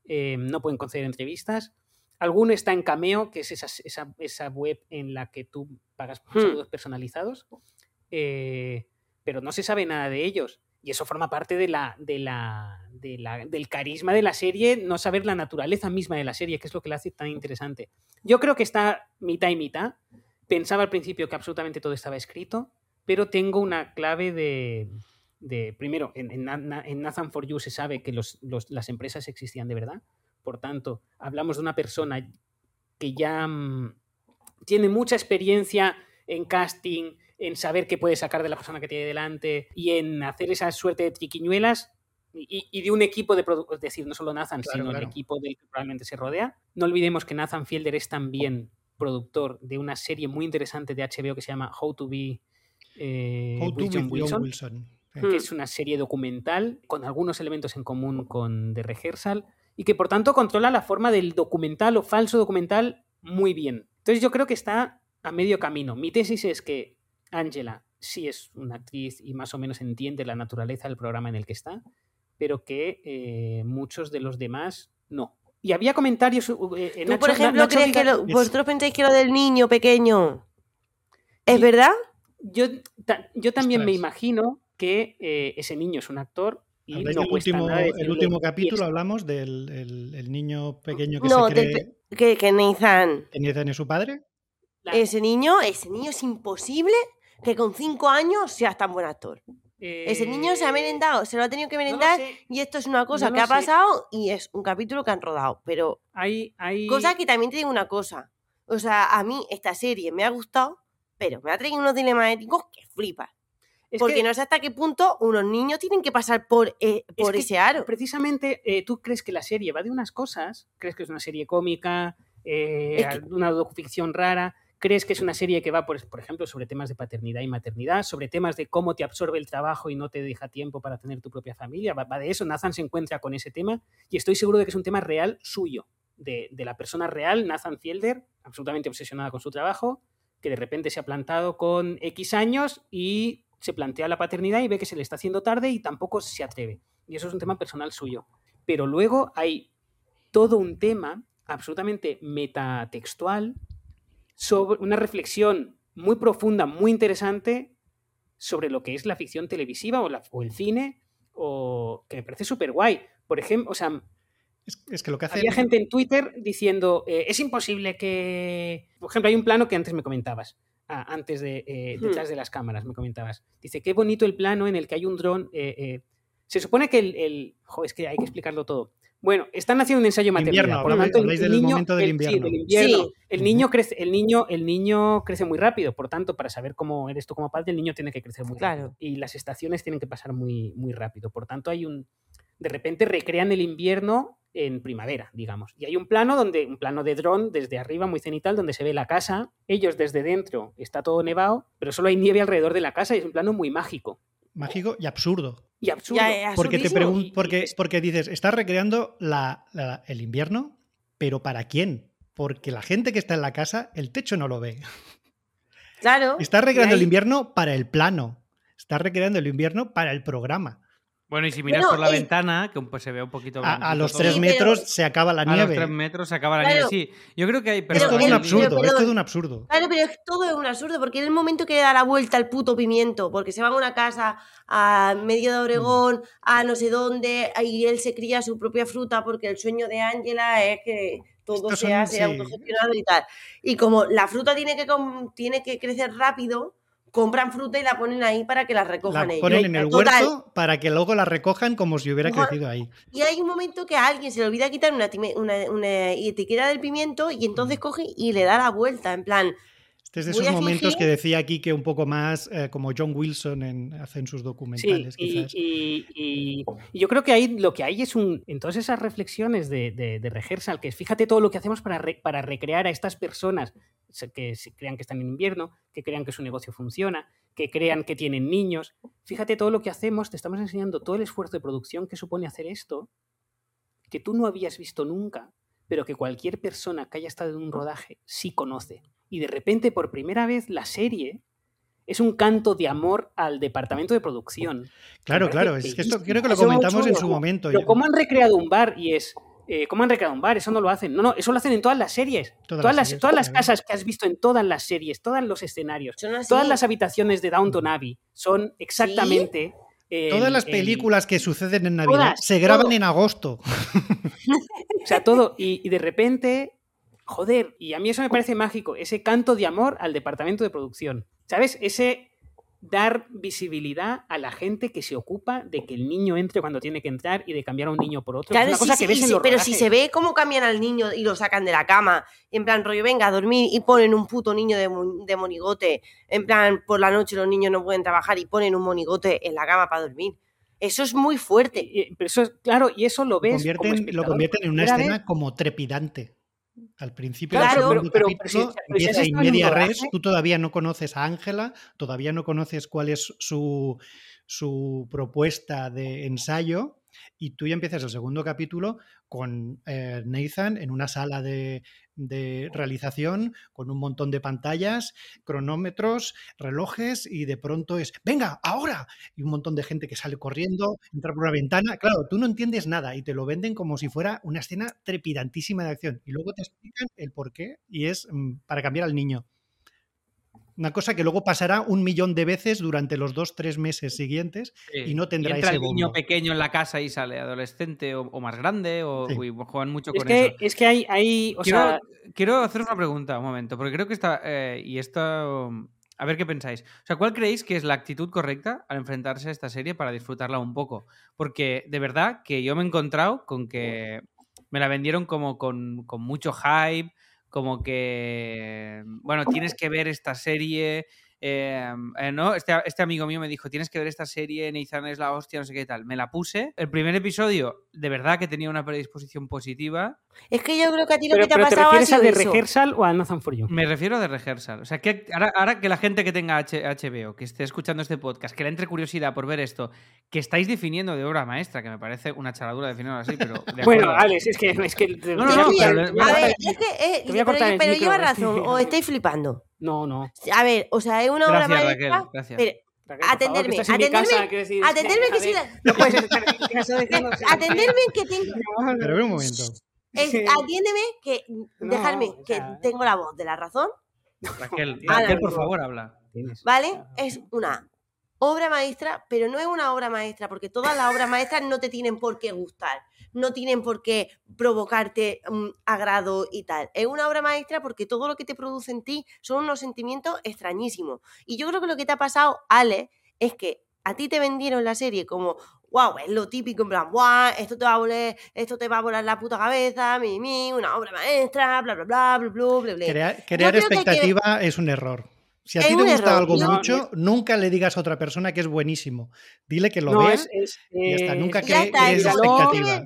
eh, no pueden conceder entrevistas. Alguno está en Cameo, que es esa, esa, esa web en la que tú pagas Hmm. saludos personalizados, eh, pero no se sabe nada de ellos. Y eso forma parte de la, de la, de la- del carisma de la serie, no saber la naturaleza misma de la serie, que es lo que la hace tan interesante. Yo creo que está mitad y mitad. Pensaba al principio que absolutamente todo estaba escrito, pero tengo una clave de... de primero, en, en Na- Na- en Nathan For You se sabe que los- los- las empresas existían de verdad. Por tanto, hablamos de una persona que ya mm, tiene mucha experiencia en casting, en saber qué puede sacar de la persona que tiene delante y en hacer esa suerte de triquiñuelas y, y de un equipo de productos, es decir, no solo Nathan, Claro, sino claro. el equipo del que probablemente se rodea. No olvidemos que Nathan Fielder es también productor de una serie muy interesante de HBO que se llama How to Be eh, Wilson Wilson. Sí. que es una serie documental con algunos elementos en común con The Rehearsal y que por tanto controla la forma del documental o falso documental muy bien. Entonces yo creo que está a medio camino. Mi tesis es que Angela sí es una actriz y más o menos entiende la naturaleza del programa en el que está, pero que eh, muchos de los demás no. Y había comentarios... eh, eh, ¿Tú, Nacho- por ejemplo, Nacho crees que lo- vosotros pensáis que lo del niño pequeño es verdad? Yo, ta- yo también me imagino que eh, ese niño es un actor y no del último, el último capítulo hablamos del el- el niño pequeño que No, se del cree pe- que, que Nathan, que Nathan es su padre. la- ese niño, ese niño es imposible que con cinco años seas tan buen actor. Ese niño se ha Eh, merendado, se lo ha tenido que merendar y esto es una cosa no que ha sé. pasado y es un capítulo que han rodado. Pero Hay, hay... cosa que también te digo una cosa. O sea, a mí esta serie me ha gustado, pero me ha traído unos dilemas éticos que flipas. es Porque que no sé hasta qué punto unos niños tienen que pasar por, eh, por que ese aro. precisamente eh, tú crees que la serie va de unas cosas, crees que es una serie cómica, eh, Es que- una docuficción rara, crees que es una serie que va, por, por ejemplo, sobre temas de paternidad y maternidad, sobre temas de cómo te absorbe el trabajo y no te deja tiempo para tener tu propia familia, va, va de eso, Nathan se encuentra con ese tema y estoy seguro de que es un tema real suyo, de, de la persona real, Nathan Fielder, absolutamente obsesionada con su trabajo, que de repente se ha plantado con X años y se plantea la paternidad y ve que se le está haciendo tarde y tampoco se atreve. Y eso es un tema personal suyo. Pero luego hay todo un tema absolutamente metatextual sobre una reflexión muy profunda, muy interesante sobre lo que es la ficción televisiva o, el cine, o que me parece súper guay. Por ejemplo, o sea, Es, es que lo que hace. había gente en Twitter diciendo, eh, es imposible que... Por ejemplo, hay un plano que antes me comentabas, ah, antes de, eh, Hmm. detrás de las cámaras me comentabas. Dice, qué bonito el plano en el que hay un dron. eh, eh". Se supone que el... el... Jo, es que hay que explicarlo todo. Bueno, están haciendo un ensayo maternidad. Invierno, por lo tanto, el- del niño, momento del el- sí, invierno. del invierno. Sí. El niño crece, el niño, el niño crece muy rápido, por tanto, para saber cómo eres tú como padre, el niño tiene que crecer muy Claro. rápido. Y las estaciones tienen que pasar muy, muy rápido. Por tanto, hay un. De repente recrean el invierno en primavera, digamos. Y hay un plano donde, un plano de dron desde arriba, muy cenital, donde se ve la casa. Ellos desde dentro está todo nevado, pero solo hay nieve alrededor de la casa y es un plano muy mágico. Mágico y absurdo. Y absurdo. Ya, es Porque te absurdísimo. pregun- Y- porque, porque dices, estás recreando la- la- el invierno, pero ¿para quién? Porque la gente que está en la casa, el techo no lo ve. Claro. Estás recreando el invierno para el plano. Estás recreando el invierno para el programa. Bueno, y si miras Bueno, por la ventana, que pues se ve un poquito A, a los tres Sí, pero- metros se acaba la a los nieve. tres metros se acaba la Claro. nieve. Sí, yo creo que hay... Es Pero todo el- un pero- absurdo, es pero- todo un absurdo. Claro, pero es todo es un absurdo, porque en el momento que le da la vuelta al puto pimiento, porque se va a una casa a medio de Obregón, a no sé dónde, y él se cría su propia fruta, porque el sueño de Ángela es que todo Estos sea, son- sea sí. autogestionado y tal. Y como la fruta tiene que, com- tiene que crecer rápido, compran fruta y la ponen ahí para que la La recojan ellos. ponen en el Total, huerto para que luego la recojan como si hubiera crecido ahí. Y hay un momento que a alguien se le olvida quitar una, una- una etiqueta del pimiento y entonces coge y le da la vuelta, en plan, Este es de Voy esos momentos que decía aquí que un poco más eh, como John Wilson en, hace en sus Sí, documentales, y, quizás. y- y- y yo creo que ahí lo que hay es un. En todas esas reflexiones de, de, de rehearsal, que es fíjate todo lo que hacemos para, re- para recrear a estas personas que se crean que están en invierno, que crean que su negocio funciona, que crean que tienen niños. Fíjate todo lo que hacemos, te estamos enseñando todo el esfuerzo de producción que supone hacer esto, que tú no habías visto nunca, pero que cualquier persona que haya estado en un rodaje sí conoce. Y de repente, por primera vez, la serie es un canto de amor al departamento de producción. Claro, claro, es que esto creo que lo comentamos en su momento. Pero. ¿cómo han recreado un bar? Y es. eh, ¿Cómo han recreado un bar? Eso no lo hacen. No, no, eso lo hacen en todas las series. Todas Todas, las series, todas las claro. casas que has visto en todas las series, todos los escenarios, todas las habitaciones de Downton Abbey son exactamente. Todas las el- películas que suceden en Navidad Todas, se graban todo. en agosto. [laughs] O sea, todo. Y, y de repente, joder, y a mí eso me parece mágico, ese canto de amor al departamento de producción. ¿Sabes? Ese dar visibilidad a la gente que se ocupa de que el niño entre cuando tiene que entrar y de cambiar a un niño por otro. Claro, es una sí, cosa sí, que ves en los pero si se ve cómo cambian al niño y lo sacan de la cama, en plan rollo, venga a dormir y ponen un puto niño de, mon- de monigote, en plan por la noche los niños no pueden trabajar y ponen un monigote en la cama para dormir. Eso es muy fuerte. Y- y- pero eso es, claro, y eso lo ves. como convierten, lo convierten en una escena vez. como trepidante. Al principio Claro, del segundo pero- capítulo pero pero si un media res, tú todavía no conoces a Ángela, todavía no conoces cuál es su, su propuesta de ensayo y tú ya empiezas el segundo capítulo con eh, Nathan en una sala de, de realización con un montón de pantallas, cronómetros, relojes y de pronto es, venga, ahora, y un montón de gente que sale corriendo, entra por una ventana. Claro, tú no entiendes nada y te lo venden como si fuera una escena trepidantísima de acción y luego te explican el por qué y es mm, para cambiar al niño. Una cosa que luego pasará un millón de veces durante los dos, tres meses siguientes Sí. y no tendrá entra ese el niño bombo. pequeño en la casa y sale adolescente o, o más grande o Sí. uy, juegan mucho Es con que, eso. es que hay, hay o quiero, sea, quiero haceros una pregunta, un momento, porque creo que está. eh, y esto. A ver qué pensáis. O sea, ¿cuál creéis que es la actitud correcta al enfrentarse a esta serie para disfrutarla un poco? Porque de verdad que yo me he encontrado con que me la vendieron como con, con mucho hype, como que. Bueno, tienes que ver esta serie. Eh, eh, ¿no? Este, este amigo mío me dijo, tienes que ver esta serie, Nathan es la hostia, no sé qué tal. Me la puse. El primer episodio, de verdad que tenía una predisposición positiva. Es que yo creo que a ti lo pero, que te ha pero ¿te pasado ha refieres a sido de eso. rehearsal o a Nathan for You? Me refiero a de rehearsal. O sea, que ahora, ahora que la gente que tenga H- HBO, que esté escuchando este podcast, que le entre curiosidad por ver esto, que estáis definiendo de obra maestra, que me parece una charadura definirlo así, pero. [laughs] de Bueno. Alex, es que. Es que te- No, te no, no, a pero- te ver, es que, eh, Te voy a pero, el pero micro, lleva razón, o estáis flipando. No, no. A ver, o sea, es una obra Gracias, maestra. Raquel. Gracias. pero- Raquel, por favor, Atenderme, que atenderme, casa, quiero decir, atenderme que joder, [laughs] No puedes [laughs] estar en mi casa diciendo- atenderme que [laughs] tengo. Pero a ver un momento. es- atiéndeme que. No, dejarme o que tengo la voz de la razón, Raquel, Raquel, por favor, habla. ¿vale? Es una obra maestra, pero no es una obra maestra, porque todas las obras maestras no te tienen por qué gustar, no tienen por qué provocarte mm, agrado y tal. Es una obra maestra porque todo lo que te produce en ti son unos sentimientos extrañísimos. Y yo creo que lo que te ha pasado, Ale, es que a ti te vendieron la serie como, wow, es lo típico, en plan, wow, esto te va a volar, esto te va a volar la puta cabeza, mi, mi, una obra maestra, bla, bla, bla, bla, bla, bla, bla. Crear, que expectativa es un error. Si a ti te gusta error, algo no, mucho, nunca le digas a otra persona que es buenísimo. Dile que lo No, vea es, es, y eh, Nunca crees expectativa.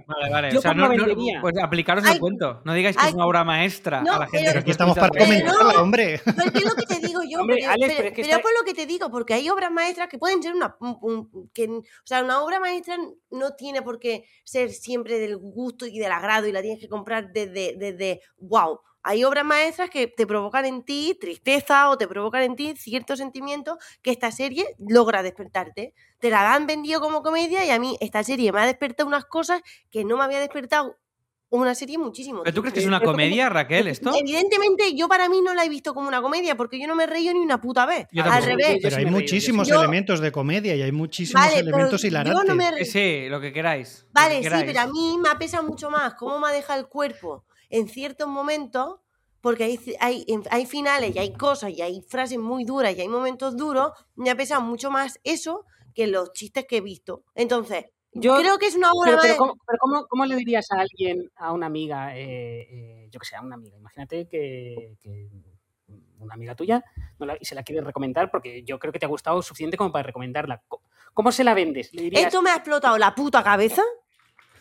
Vale, vale. Yo o sea, cómo no, no- vendería. pues aplicaros el cuento. No digáis que ay, es una obra maestra no, a la gente. pero- aquí estamos para comentarla, hombre. Pero ¿qué es lo que te digo yo? Hombre, Porque- Alex, pero pero es que pero está- por lo que te digo, porque hay obras maestras que pueden ser una... un- un- que, o sea, una obra maestra no tiene por qué ser siempre del gusto y del agrado y la tienes que comprar desde, desde wow. Hay obras maestras que te provocan en ti tristeza o te provocan en ti ciertos sentimientos que esta serie logra despertarte. Te la han vendido como comedia y a mí esta serie me ha despertado unas cosas que no me había despertado una serie muchísimo. ¿Pero tú crees que es una Pero- comedia, Raquel, esto? Evidentemente, yo para mí no la he visto como una comedia, porque yo no me he reído ni una puta vez. Yo Al revés. Pero hay muchísimos yo- elementos de comedia y hay muchísimos Vale, elementos yo hilarantes. no me Sí, re- sí, lo que queráis. Vale, que sí, pero a mí me ha pesado mucho más cómo me ha dejado el cuerpo en ciertos momentos, porque hay, hay, hay finales y hay cosas y hay frases muy duras y hay momentos duros, me ha pesado mucho más eso que los chistes que he visto. Entonces, Yo- creo que es una obra Pero, pero, ¿cómo, pero cómo- cómo le dirías a alguien, a una amiga, eh, eh, yo que sé, a una amiga? Imagínate que, que una amiga tuya no la- y se la quiere recomendar porque yo creo que te ha gustado suficiente como para recomendarla. Co- ¿Cómo se la vendes? Le dirías, Esto me ha explotado la puta cabeza.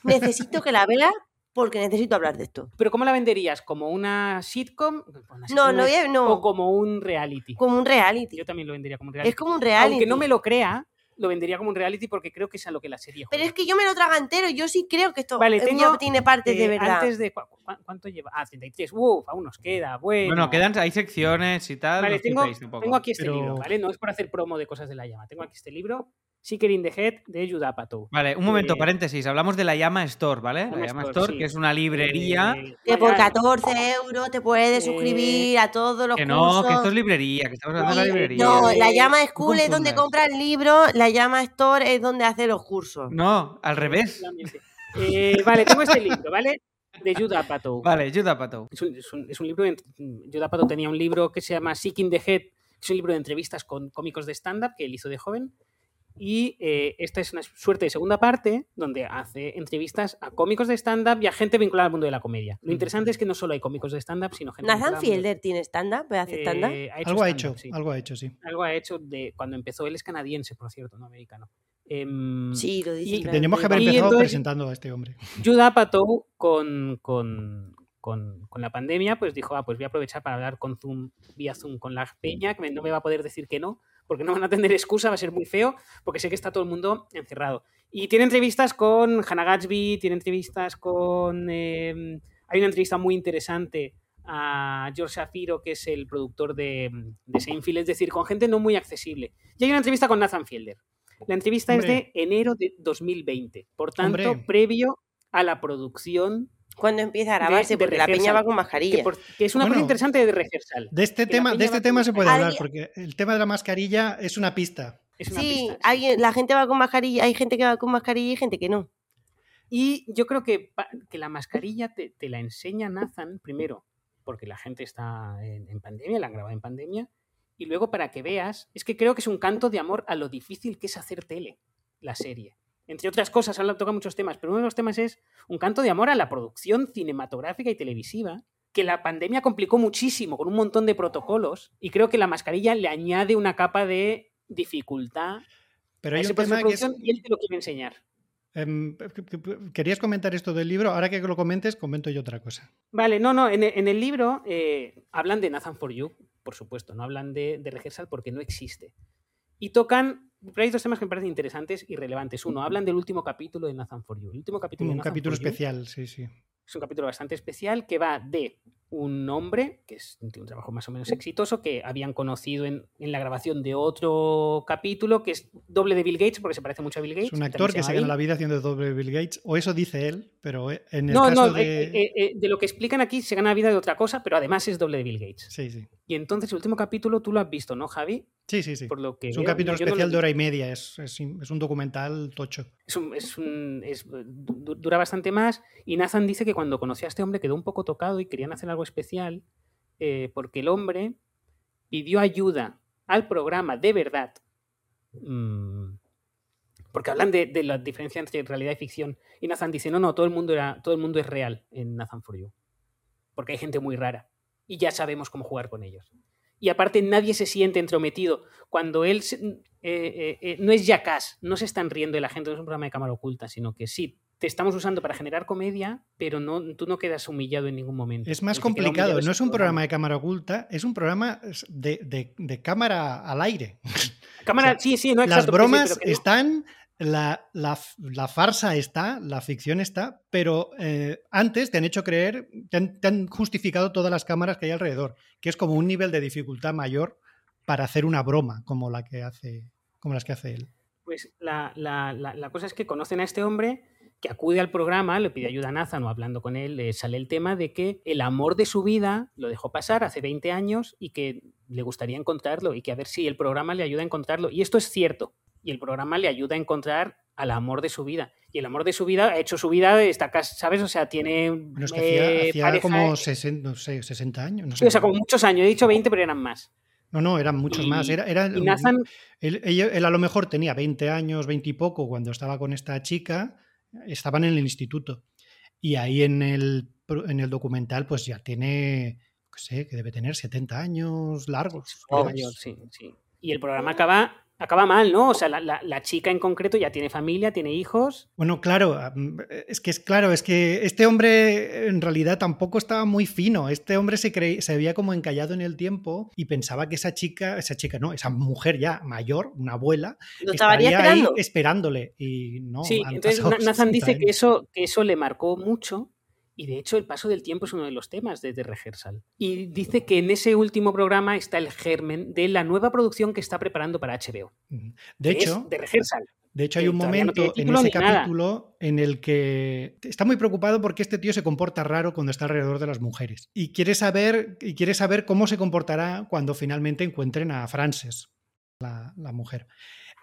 Necesito que la veas porque necesito hablar de esto. ¿Pero cómo la venderías? ¿Como una sitcom? Una No, sitcom no, es- ya- ¿O no. como un reality? Como un reality. Yo también lo vendería como un reality. Es como un reality. Aunque no me lo crea, lo vendería como un reality porque creo que es a lo que la serie Pero es que yo me lo traga entero. Yo sí creo que esto Vale, tengo, tiene partes de Eh, verdad. Antes de, ¿cu- cu- ¿Cuánto lleva? Ah, 33. Uf, aún nos queda. Bueno, Bueno, quedan, hay secciones y tal. Vale, no tengo, flipéis tampoco. tengo aquí este Pero- libro, ¿vale? No es por hacer promo de cosas de la llama. Tengo aquí este libro, Seeker in the Head, de Judah Apatow. Vale, un momento, Eh, paréntesis. Hablamos de la Llama Store, ¿vale? La Llama Store, Store, sí. que es una librería. Eh, Que por vaya, 14 euros te puedes Eh, suscribir a todos los Que no, cursos. que esto es librería, que estamos hablando de la librería. No, la llama School es donde compras libros, la llama Store es donde hace los cursos. No, al revés. Eh, vale, tengo este libro, ¿vale? De Judah Apatow. Vale, Judah Pato. Es un, es un- es un libro. de- Judah Apatow tenía un libro que se llama Seeking the Head, que es un libro de entrevistas con cómicos de stand-up que él hizo de joven. Y eh, esta es una suerte de segunda parte donde hace entrevistas a cómicos de stand-up y a gente vinculada al mundo de la comedia. Lo interesante es que no solo hay cómicos de stand-up, sino gente. Nathan vinculada al mundo- Fielder tiene stand-up, hace stand-up. Eh, ha Algo ha hecho, stand-up, sí. algo ha hecho, sí. Algo ha hecho de cuando empezó. Él es canadiense, por cierto, no americano. Em, sí, lo dice. y Tenemos que haber empezado entonces- presentando a este hombre. Judah Apatow con, con, con, con la pandemia, pues dijo, ah, pues voy a aprovechar para hablar con Zoom, vía Zoom con la peña, que no me va a poder decir que no, porque no van a tener excusa, va a ser muy feo, porque sé que está todo el mundo encerrado. Y tiene entrevistas con Hannah Gatsby, tiene entrevistas con... eh, hay una entrevista muy interesante a George Shapiro, que es el productor de, de Seinfeld, es decir, con gente no muy accesible. Y hay una entrevista con Nathan Fielder. La entrevista es Hombre. de enero de 2020, por tanto, Hombre. previo a la producción, Cuando empieza a grabarse, de porque la peña va con que, mascarilla. por- que es una Bueno, cosa interesante de rehearsal. De este tema, de este va tema con se puede hablar, porque el tema de la mascarilla es una pista. Es una Sí, pista, sí. alguien, la gente va con mascarilla, hay gente que va con mascarilla y gente que no. Y yo creo que, que la mascarilla te, te la enseña Nathan primero, porque la gente está en, en pandemia, la han grabado en pandemia, y luego para que veas, es que creo que es un canto de amor a lo difícil que es hacer tele, la serie. Entre otras cosas, han tocado muchos temas, pero uno de los temas es un canto de amor a la producción cinematográfica y televisiva, que la pandemia complicó muchísimo con un montón de protocolos, y creo que la mascarilla le añade una capa de dificultad Pero a hay ese un proceso tema de que es, producción y él te lo quiere enseñar. em, ¿Querías comentar esto del libro? Ahora que lo comentes, comento yo otra cosa. Vale, no, no, en el, en el libro eh, hablan de Nathan for You, por supuesto, no hablan de, de Rehearsal porque no existe. Y tocan, pero hay dos temas que me parecen interesantes y relevantes. Uno, hablan del último capítulo de Nathan for You. El último capítulo de Un Nathan capítulo for You especial, sí, sí. es un capítulo bastante especial que va de un hombre, que es tiene un trabajo más o menos exitoso, que habían conocido en, en la grabación de otro capítulo, que es doble de Bill Gates, porque se parece mucho a Bill Gates. Es un actor que se gana la vida haciendo doble Bill Gates, o eso dice él, pero eh, en el No, caso no, de... eh, eh, eh, de lo que explican aquí se gana la vida de otra cosa, pero además es doble de Bill Gates. Sí, sí. Y entonces el último capítulo tú lo has visto, ¿no, Javi? Sí, sí, sí. Por lo que Es un veo. capítulo no especial de hora y media, es, es, es un documental tocho. Es un- es un- dura bastante más. Y Nathan dice que cuando conoció a este hombre quedó un poco tocado y querían hacer algo especial eh, porque el hombre pidió ayuda al programa de verdad. Mm, porque hablan de, de la diferencia entre realidad y ficción. Y Nathan dice, no, no, todo el mundo, era, todo el mundo es real en Nathan For You. Porque hay gente muy rara. Y ya sabemos cómo jugar con ellos. Y aparte nadie se siente entrometido. Cuando él se- eh, eh, no es jackass, no se están riendo de la gente, no es un programa de cámara oculta, sino que sí, te estamos usando para generar comedia, pero no, tú no quedas humillado en ningún momento. Es más complicado, no es un programa de cámara oculta, es un programa de, de- de cámara al aire. [laughs] Cámara, o sea, sí, sí, no Las exacto, sí, sí, bromas pero que no- están, la, la- la farsa está, la ficción está, pero eh, antes te han hecho creer, te han, te han justificado todas las cámaras que hay alrededor, que es como un nivel de dificultad mayor para hacer una broma como la que hace, como las que hace él. Pues la- la cosa es que conocen a este hombre que acude al programa, le pide ayuda a Nathan o hablando con él, le sale el tema de que el amor de su vida lo dejó pasar hace 20 años y que le gustaría encontrarlo y que a ver si el programa le ayuda a encontrarlo. Y esto es cierto. Y el programa le ayuda a encontrar al amor de su vida. Y el amor de su vida ha hecho su vida, está, ¿sabes? O sea, tiene... Bueno, es que hacía, eh, hacía pareja- como 60, no sé, 60 años. No, Sí, sé. o sea, como muchos años. He dicho 20, pero eran más. no, no, eran muchos y- más. Era, era- Nathan Él, él a lo mejor tenía 20 años, 20 y poco cuando estaba con esta chica, estaban en el instituto. Y ahí en el, en el documental pues ya tiene qué sé, que debe tener 70 años largos. Oh, mayor, sí, sí. Y el programa acaba acaba mal, ¿no? O sea, la, la, la, chica en concreto ya tiene familia, tiene hijos. Bueno, claro, es que es claro, es que este hombre en realidad tampoco estaba muy fino. Este hombre se, creía, se había como encallado en el tiempo y pensaba que esa chica, esa chica, no, esa mujer ya mayor, una abuela, ¿Lo estaría esperando? ahí esperándole. Y no, sí, entonces Nathan dice que eso, que eso le marcó mucho y de hecho, el paso del tiempo es uno de los temas de The Rehearsal. Y dice que en ese último programa está el germen de la nueva producción que está preparando para HBO. De hecho, The Rehearsal. De hecho, hay un momento no en ese capítulo nada. en el que está muy preocupado porque este tío se comporta raro cuando está alrededor de las mujeres. Y quiere saber, y quiere saber cómo se comportará cuando finalmente encuentren a Frances, la, la mujer.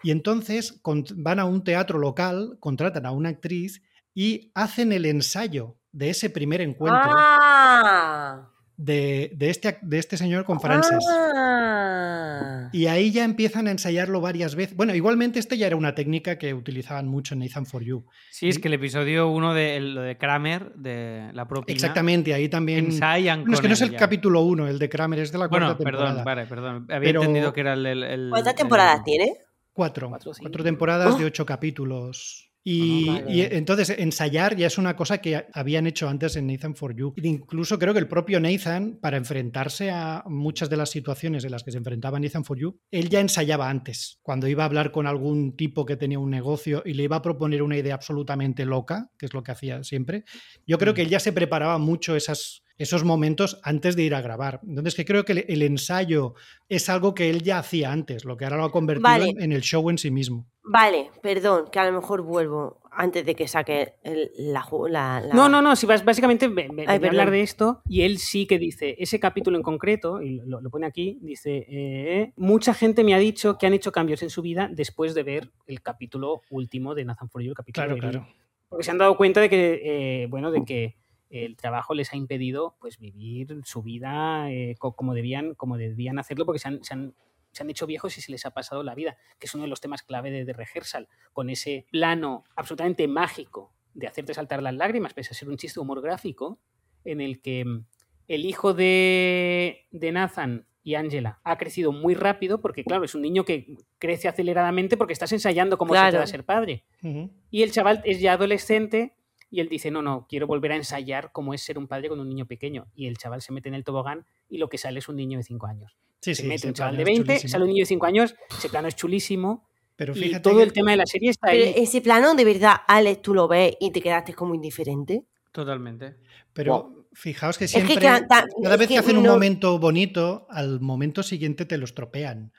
Y entonces van a un teatro local, contratan a una actriz y hacen el ensayo de ese primer encuentro ah. de, de, este, de este señor con Frances. Ah. Y ahí ya empiezan a ensayarlo varias veces. Bueno, igualmente este ya era una técnica que utilizaban mucho en Nathan for You. Sí, es que el episodio uno de lo de Kramer, de la propia. Exactamente, ahí también. Ensayan no, es que no es el ya. capítulo uno, el de Kramer, es de la cuarta bueno, temporada. perdón, vale, perdón. Había Pero... entendido que era el. el, el ¿Cuántas temporadas el... tiene? Cuatro. Cuatro, temporadas Oh. de ocho capítulos. Y, Ah, vale. y entonces ensayar ya es una cosa que habían hecho antes en Nathan for You. Incluso creo que el propio Nathan, para enfrentarse a muchas de las situaciones en las que se enfrentaba Nathan for You, él ya ensayaba antes. Cuando iba a hablar con algún tipo que tenía un negocio y le iba a proponer una idea absolutamente loca, que es lo que hacía siempre, yo creo que él ya se preparaba mucho esas, esos momentos antes de ir a grabar. Entonces, que creo que el, el ensayo es algo que él ya hacía antes, lo que ahora lo ha convertido Vale. en, en el show en sí mismo. Vale, perdón, que a lo mejor vuelvo antes de que saque el- la, ju- la, la- No, no, no, si vas, básicamente Ay, venía a hablar de esto y él sí que dice, ese capítulo en concreto, y lo, lo pone aquí, dice, eh, mucha gente me ha dicho que han hecho cambios en su vida después de ver el capítulo último de Nathan For You, el capítulo Claro, de claro. Porque se han dado cuenta de que, eh, bueno, de que el trabajo les ha impedido pues vivir su vida eh, co- como debían, como debían hacerlo, porque se han, se han- se han hecho viejos y se les ha pasado la vida, que es uno de los temas clave de The Rehearsal, con ese plano absolutamente mágico de hacerte saltar las lágrimas, pese a ser un chiste de humor gráfico, en el que mm, el hijo de, de Nathan y Angela ha crecido muy rápido, porque claro, es un niño que crece aceleradamente porque estás ensayando cómo se Claro. te va a ser padre. Ujú. Y el chaval es ya adolescente y él dice, no, no, quiero volver a ensayar cómo es ser un padre con un niño pequeño. Y el chaval se mete en el tobogán y lo que sale es un niño de 5 años. Sí, se sí, mete ese un chaval de es 20, chulísimo. sale un niño de 5 años, ese plano es chulísimo. Pero Y fíjate todo que- el tema de la serie está Pero ahí. ese plano, de verdad, Alex, tú lo ves y te quedaste como indiferente. Totalmente. Pero fijaos que Es que siempre, ca- ta- cada es vez que, que hacen un momento bonito, al momento siguiente te lo estropean.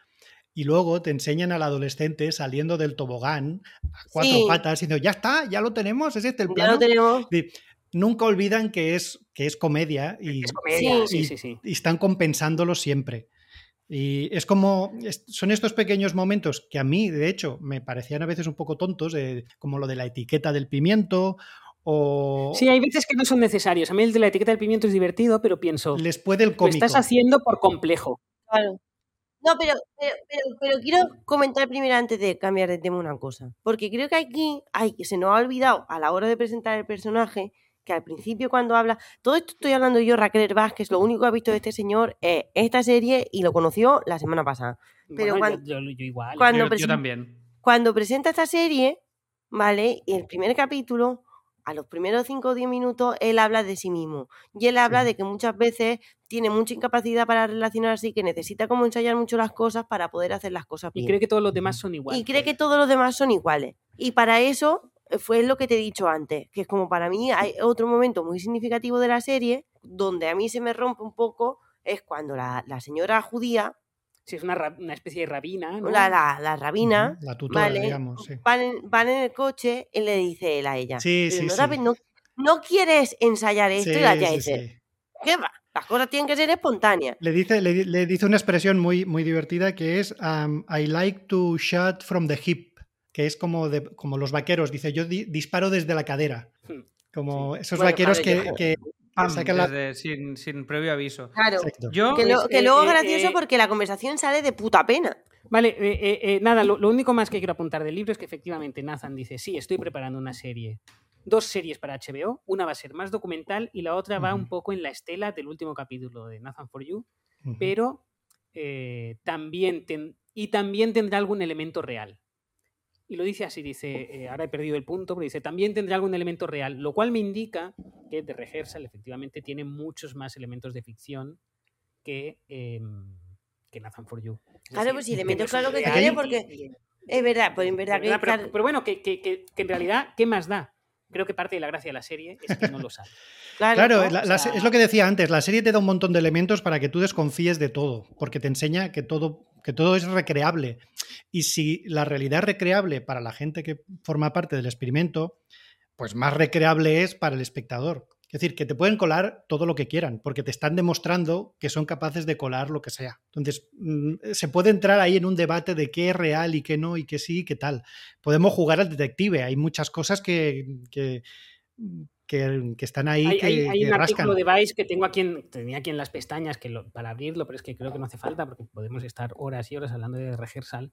Y luego te enseñan al adolescente saliendo del tobogán a cuatro Sí. patas diciendo, ya está, ya lo tenemos, es este el Ya plano. lo tenemos. Nunca olvidan que es, que es comedia y, Es comedia, sí, y- sí, sí. y están compensándolo siempre. Y es como, es- son estos pequeños momentos que a mí, de hecho, me parecían a veces un poco tontos, eh, como lo de la etiqueta del pimiento o Sí, hay veces que no son necesarios. A mí el de la etiqueta del pimiento es divertido, pero pienso, les puede el lo cómico. estás haciendo por complejo. Claro. No, pero, pero, pero, pero quiero comentar primero antes de cambiar de tema una cosa. Porque creo que aquí hay, se nos ha olvidado a la hora de presentar el personaje que al principio cuando habla, todo esto estoy hablando yo, Raquel Vázquez, lo único que ha visto de este señor es esta serie y lo conoció la semana pasada. Pero Bueno, cuando- yo, yo- yo igual. cuando- Yo, presenta- también. Cuando presenta esta serie, ¿vale? Y el primer capítulo, a los primeros 5 o 10 minutos, él habla de sí mismo. Y él habla de que muchas veces tiene mucha incapacidad para relacionarse y que necesita como ensayar mucho las cosas para poder hacer las cosas Y bien. cree que todos los demás son iguales. Y cree que todos los demás son iguales. Y para eso eh, fue lo que te he dicho antes, que es como para mí hay otro momento muy significativo de la serie, donde a mí se me rompe un poco, es cuando la, la señora judía, Sí, es una, una especie de rabina, ¿no? la, la, la rabina, La tutora, vale, digamos. Sí, van, en, van en el coche y le dice él a ella, sí, "Pero sí. no, sabes- no, no quieres ensayar esto Sí, y la tía sí, dice, sí. ¿qué va? Las cosas tienen que ser espontáneas. Le dice, le, di- le dice una expresión muy, muy divertida que es um, I like to shoot from the hip, que es como, de, como los vaqueros. Dice, yo di- disparo desde la cadera. Hmm. Como esos Bueno, vaqueros que, la- desde- sin, sin previo aviso. Claro. Yo, Que, lo- que luego es eh, gracioso eh, porque la conversación sale de puta pena. Vale, eh, nada, lo, lo único más que quiero apuntar del libro es que efectivamente Nathan dice, sí, estoy preparando una serie dos series para HBO. Una va a ser más documental y la otra va un poco en la estela del último capítulo de Nathan for You, pero eh, también ten- y también tendrá algún elemento real. Y lo dice así, dice, eh, ahora he perdido el punto, pero dice, también tendrá algún elemento real, lo cual me indica que The Rehearsal efectivamente tiene muchos más elementos de ficción que, em, que Nathan for You. Claro, decir, pues sí, elementos claro que tiene, porque Es verdad, pues en verdad pero, que. pero- pero bueno, que, que- que- que en realidad, ¿qué más da? Creo que parte de la gracia de la serie es que no lo sabe. [laughs] claro, Claro, ¿no? la- O la- sea- es lo que decía antes, la serie te da un montón de elementos para que tú desconfíes de todo, porque te enseña que todo, que todo es recreable. Y si la realidad es recreable para la gente que forma parte del experimento, pues más recreable es para el espectador. Es decir, que te pueden colar todo lo que quieran, porque te están demostrando que son capaces de colar lo que sea. Entonces, mm, se puede entrar ahí en un debate de qué es real y qué no, y qué sí y qué tal. Podemos jugar al detective. Hay muchas cosas que, que, que- que están ahí Hay, que, hay- hay que un rascan. artículo de Vice que tengo aquí en, tenía aquí en las pestañas que lo- para abrirlo, pero es que creo que no hace falta porque podemos estar horas y horas hablando de rehearsal.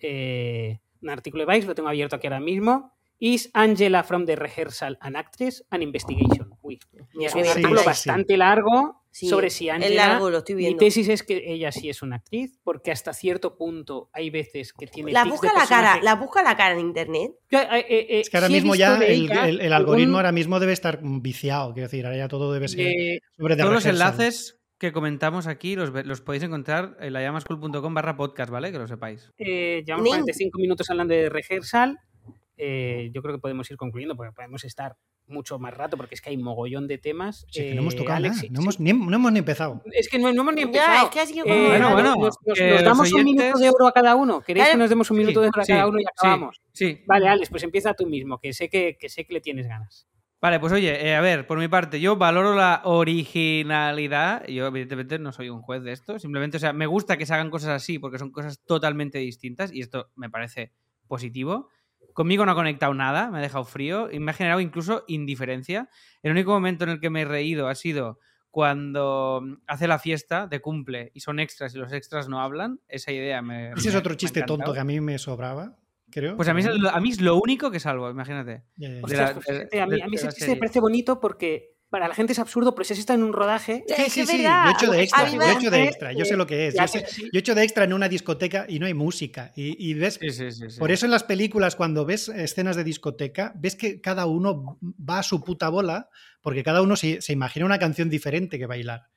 Eh, un artículo de Vice, lo tengo abierto aquí ahora mismo. Is Angela from the rehearsal an actress? An investigation. Es un artículo Sí, sí, sí. bastante largo Sí, sobre si es Angela. largo, lo estoy Mi tesis es que ella sí es una actriz, porque hasta cierto punto hay veces que tiene. La busca de la cara, la busca la cara en internet. Yo, eh, eh, eh, Es que ahora mismo ya el, algoritmo ahora mismo debe estar viciado. Quiero decir, ahora ya todo debe ser sobre The Todos los enlaces que comentamos aquí los, los podéis encontrar en layamaschool.com barra podcast, ¿vale? Que lo sepáis. Eh, llevamos Nin. 45 minutos hablando de rehearsal. Eh, yo creo que podemos ir concluyendo porque podemos estar mucho más rato porque es que hay mogollón de temas. Sí, que no hemos Eh, tocado Alex, nada, sí, no, sí. hemos, ni, no hemos ni empezado. Es que no, no hemos ni Ya, empezado. es que ha sido Eh, como- Bueno, bueno, nos, damos un minuto de oro a cada uno. ¿Queréis que nos demos un minuto de oro a Sí, cada uno y sí, acabamos? Sí. Vale, Alex, pues empieza tú mismo, que sé que, que sé que le tienes ganas. Vale, pues oye, eh, a ver, por mi parte, yo valoro la originalidad. Yo, evidentemente, no soy un juez de esto. Simplemente, o sea, me gusta que se hagan cosas así porque son cosas totalmente distintas y esto me parece positivo. Conmigo no ha conectado nada, me ha dejado frío y me ha generado incluso indiferencia. El único momento en el que me he reído ha sido cuando hace la fiesta de cumple y son extras y los extras no hablan. Esa idea me. Ese es me- otro me ha chiste tonto que a mí me sobraba, creo. Pues a mí, es, a mí es lo único que salvo, imagínate. Ostras, la- pues de- fíjate, a mí, a mí de ese chiste serie. me parece bonito porque para la gente es absurdo, pero si has estado en un rodaje. Sí, sí, sí, verdad. yo he hecho de extra, yo he hecho de extra, yo sé lo que es. Yo, sé- he hecho de extra en una discoteca y no hay música. Y, y ves, Sí, sí, sí, sí. por eso en las películas, cuando ves escenas de discoteca, ves que cada uno va a su puta bola, porque cada uno se, se imagina una canción diferente que bailar.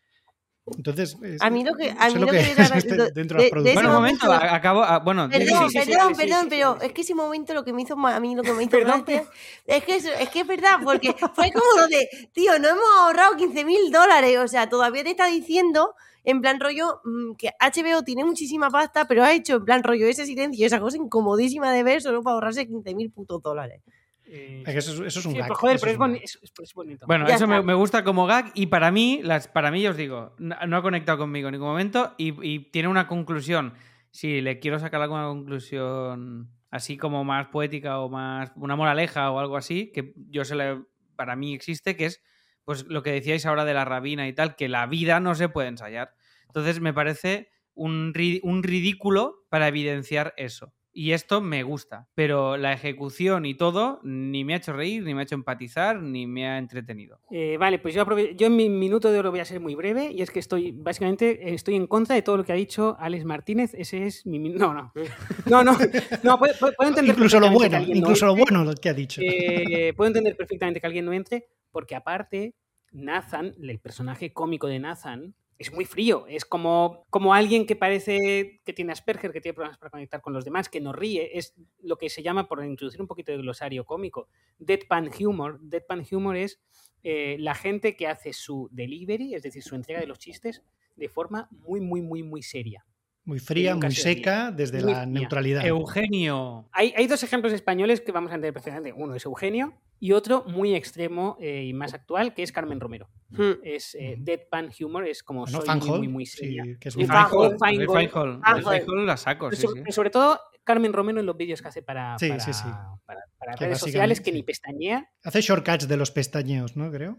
Entonces, es- A mí lo que- a mí lo que que es era- este- de- dentro de de-. Bueno, un momento, momento- a- acabo. a- bueno, Perdón, sí, sí, sí, perdón, sí, sí, perdón, sí, pero sí. es que ese momento lo que me hizo a mí lo que me hizo Perdón, gracia es que es, es que es verdad, porque fue como lo de, tío, no hemos ahorrado 15 mil dólares, o sea, todavía te está diciendo en plan rollo mm, que HBO tiene muchísima pasta, pero ha hecho en plan rollo ese silencio, esa cosa incomodísima de ver solo para ahorrarse 15 mil putos dólares. Eh, Es que Eso, es- eso es un sí, gag, joder, eso pero es boni- bonito. Bueno, Ya eso me, gusta como gag y para mí, las, para mí, ya os digo, no, no ha conectado conmigo en ningún momento y, y tiene una conclusión. Si le quiero sacar alguna conclusión así como más poética o más una moraleja o algo así, que yo se le, para mí existe, que es pues lo que decíais ahora de la rabina y tal, que la vida no se puede ensayar. Entonces me parece un ridículo para evidenciar eso. Y esto me gusta, pero la ejecución y todo ni me ha hecho reír, ni me ha hecho empatizar, ni me ha entretenido. Eh, vale, pues yo, yo en mi minuto de oro voy a ser muy breve y es que estoy, básicamente, estoy en contra de todo lo que ha dicho Alex Martínez. Ese es mi... No, no. [laughs] No, no. No, puedo, entender Incluso lo bueno, no incluso lo bueno lo que ha dicho. eh, puedo entender perfectamente que alguien no entre, porque aparte, Nathan, el personaje cómico de Nathan, es muy frío. Es como, como alguien que parece que tiene Asperger, que tiene problemas para conectar con los demás, que no ríe. Es lo que se llama, por introducir un poquito de glosario cómico, deadpan humor. Deadpan humor es eh, la gente que hace su delivery, es decir, su entrega de los chistes, de forma muy, muy, muy, muy seria. Muy fría, muy seca, desde Muy la fría. neutralidad. Eugenio. Hay, hay dos ejemplos españoles que vamos a entender perfectamente. Uno es Eugenio y otro muy extremo eh, y más actual, que es Carmen Romero. Hmm. Es eh, deadpan humor, es como Bueno, soy muy, muy, muy sí, seria. que es. Feingold. Feingold la saco, sí, sobre, sí. sobre todo Carmen Romero en los vídeos que hace para, Sí, para, sí, sí. para- para Que redes sociales que ni sí. pestañea. Hace shortcuts de los pestañeos, ¿no? Creo.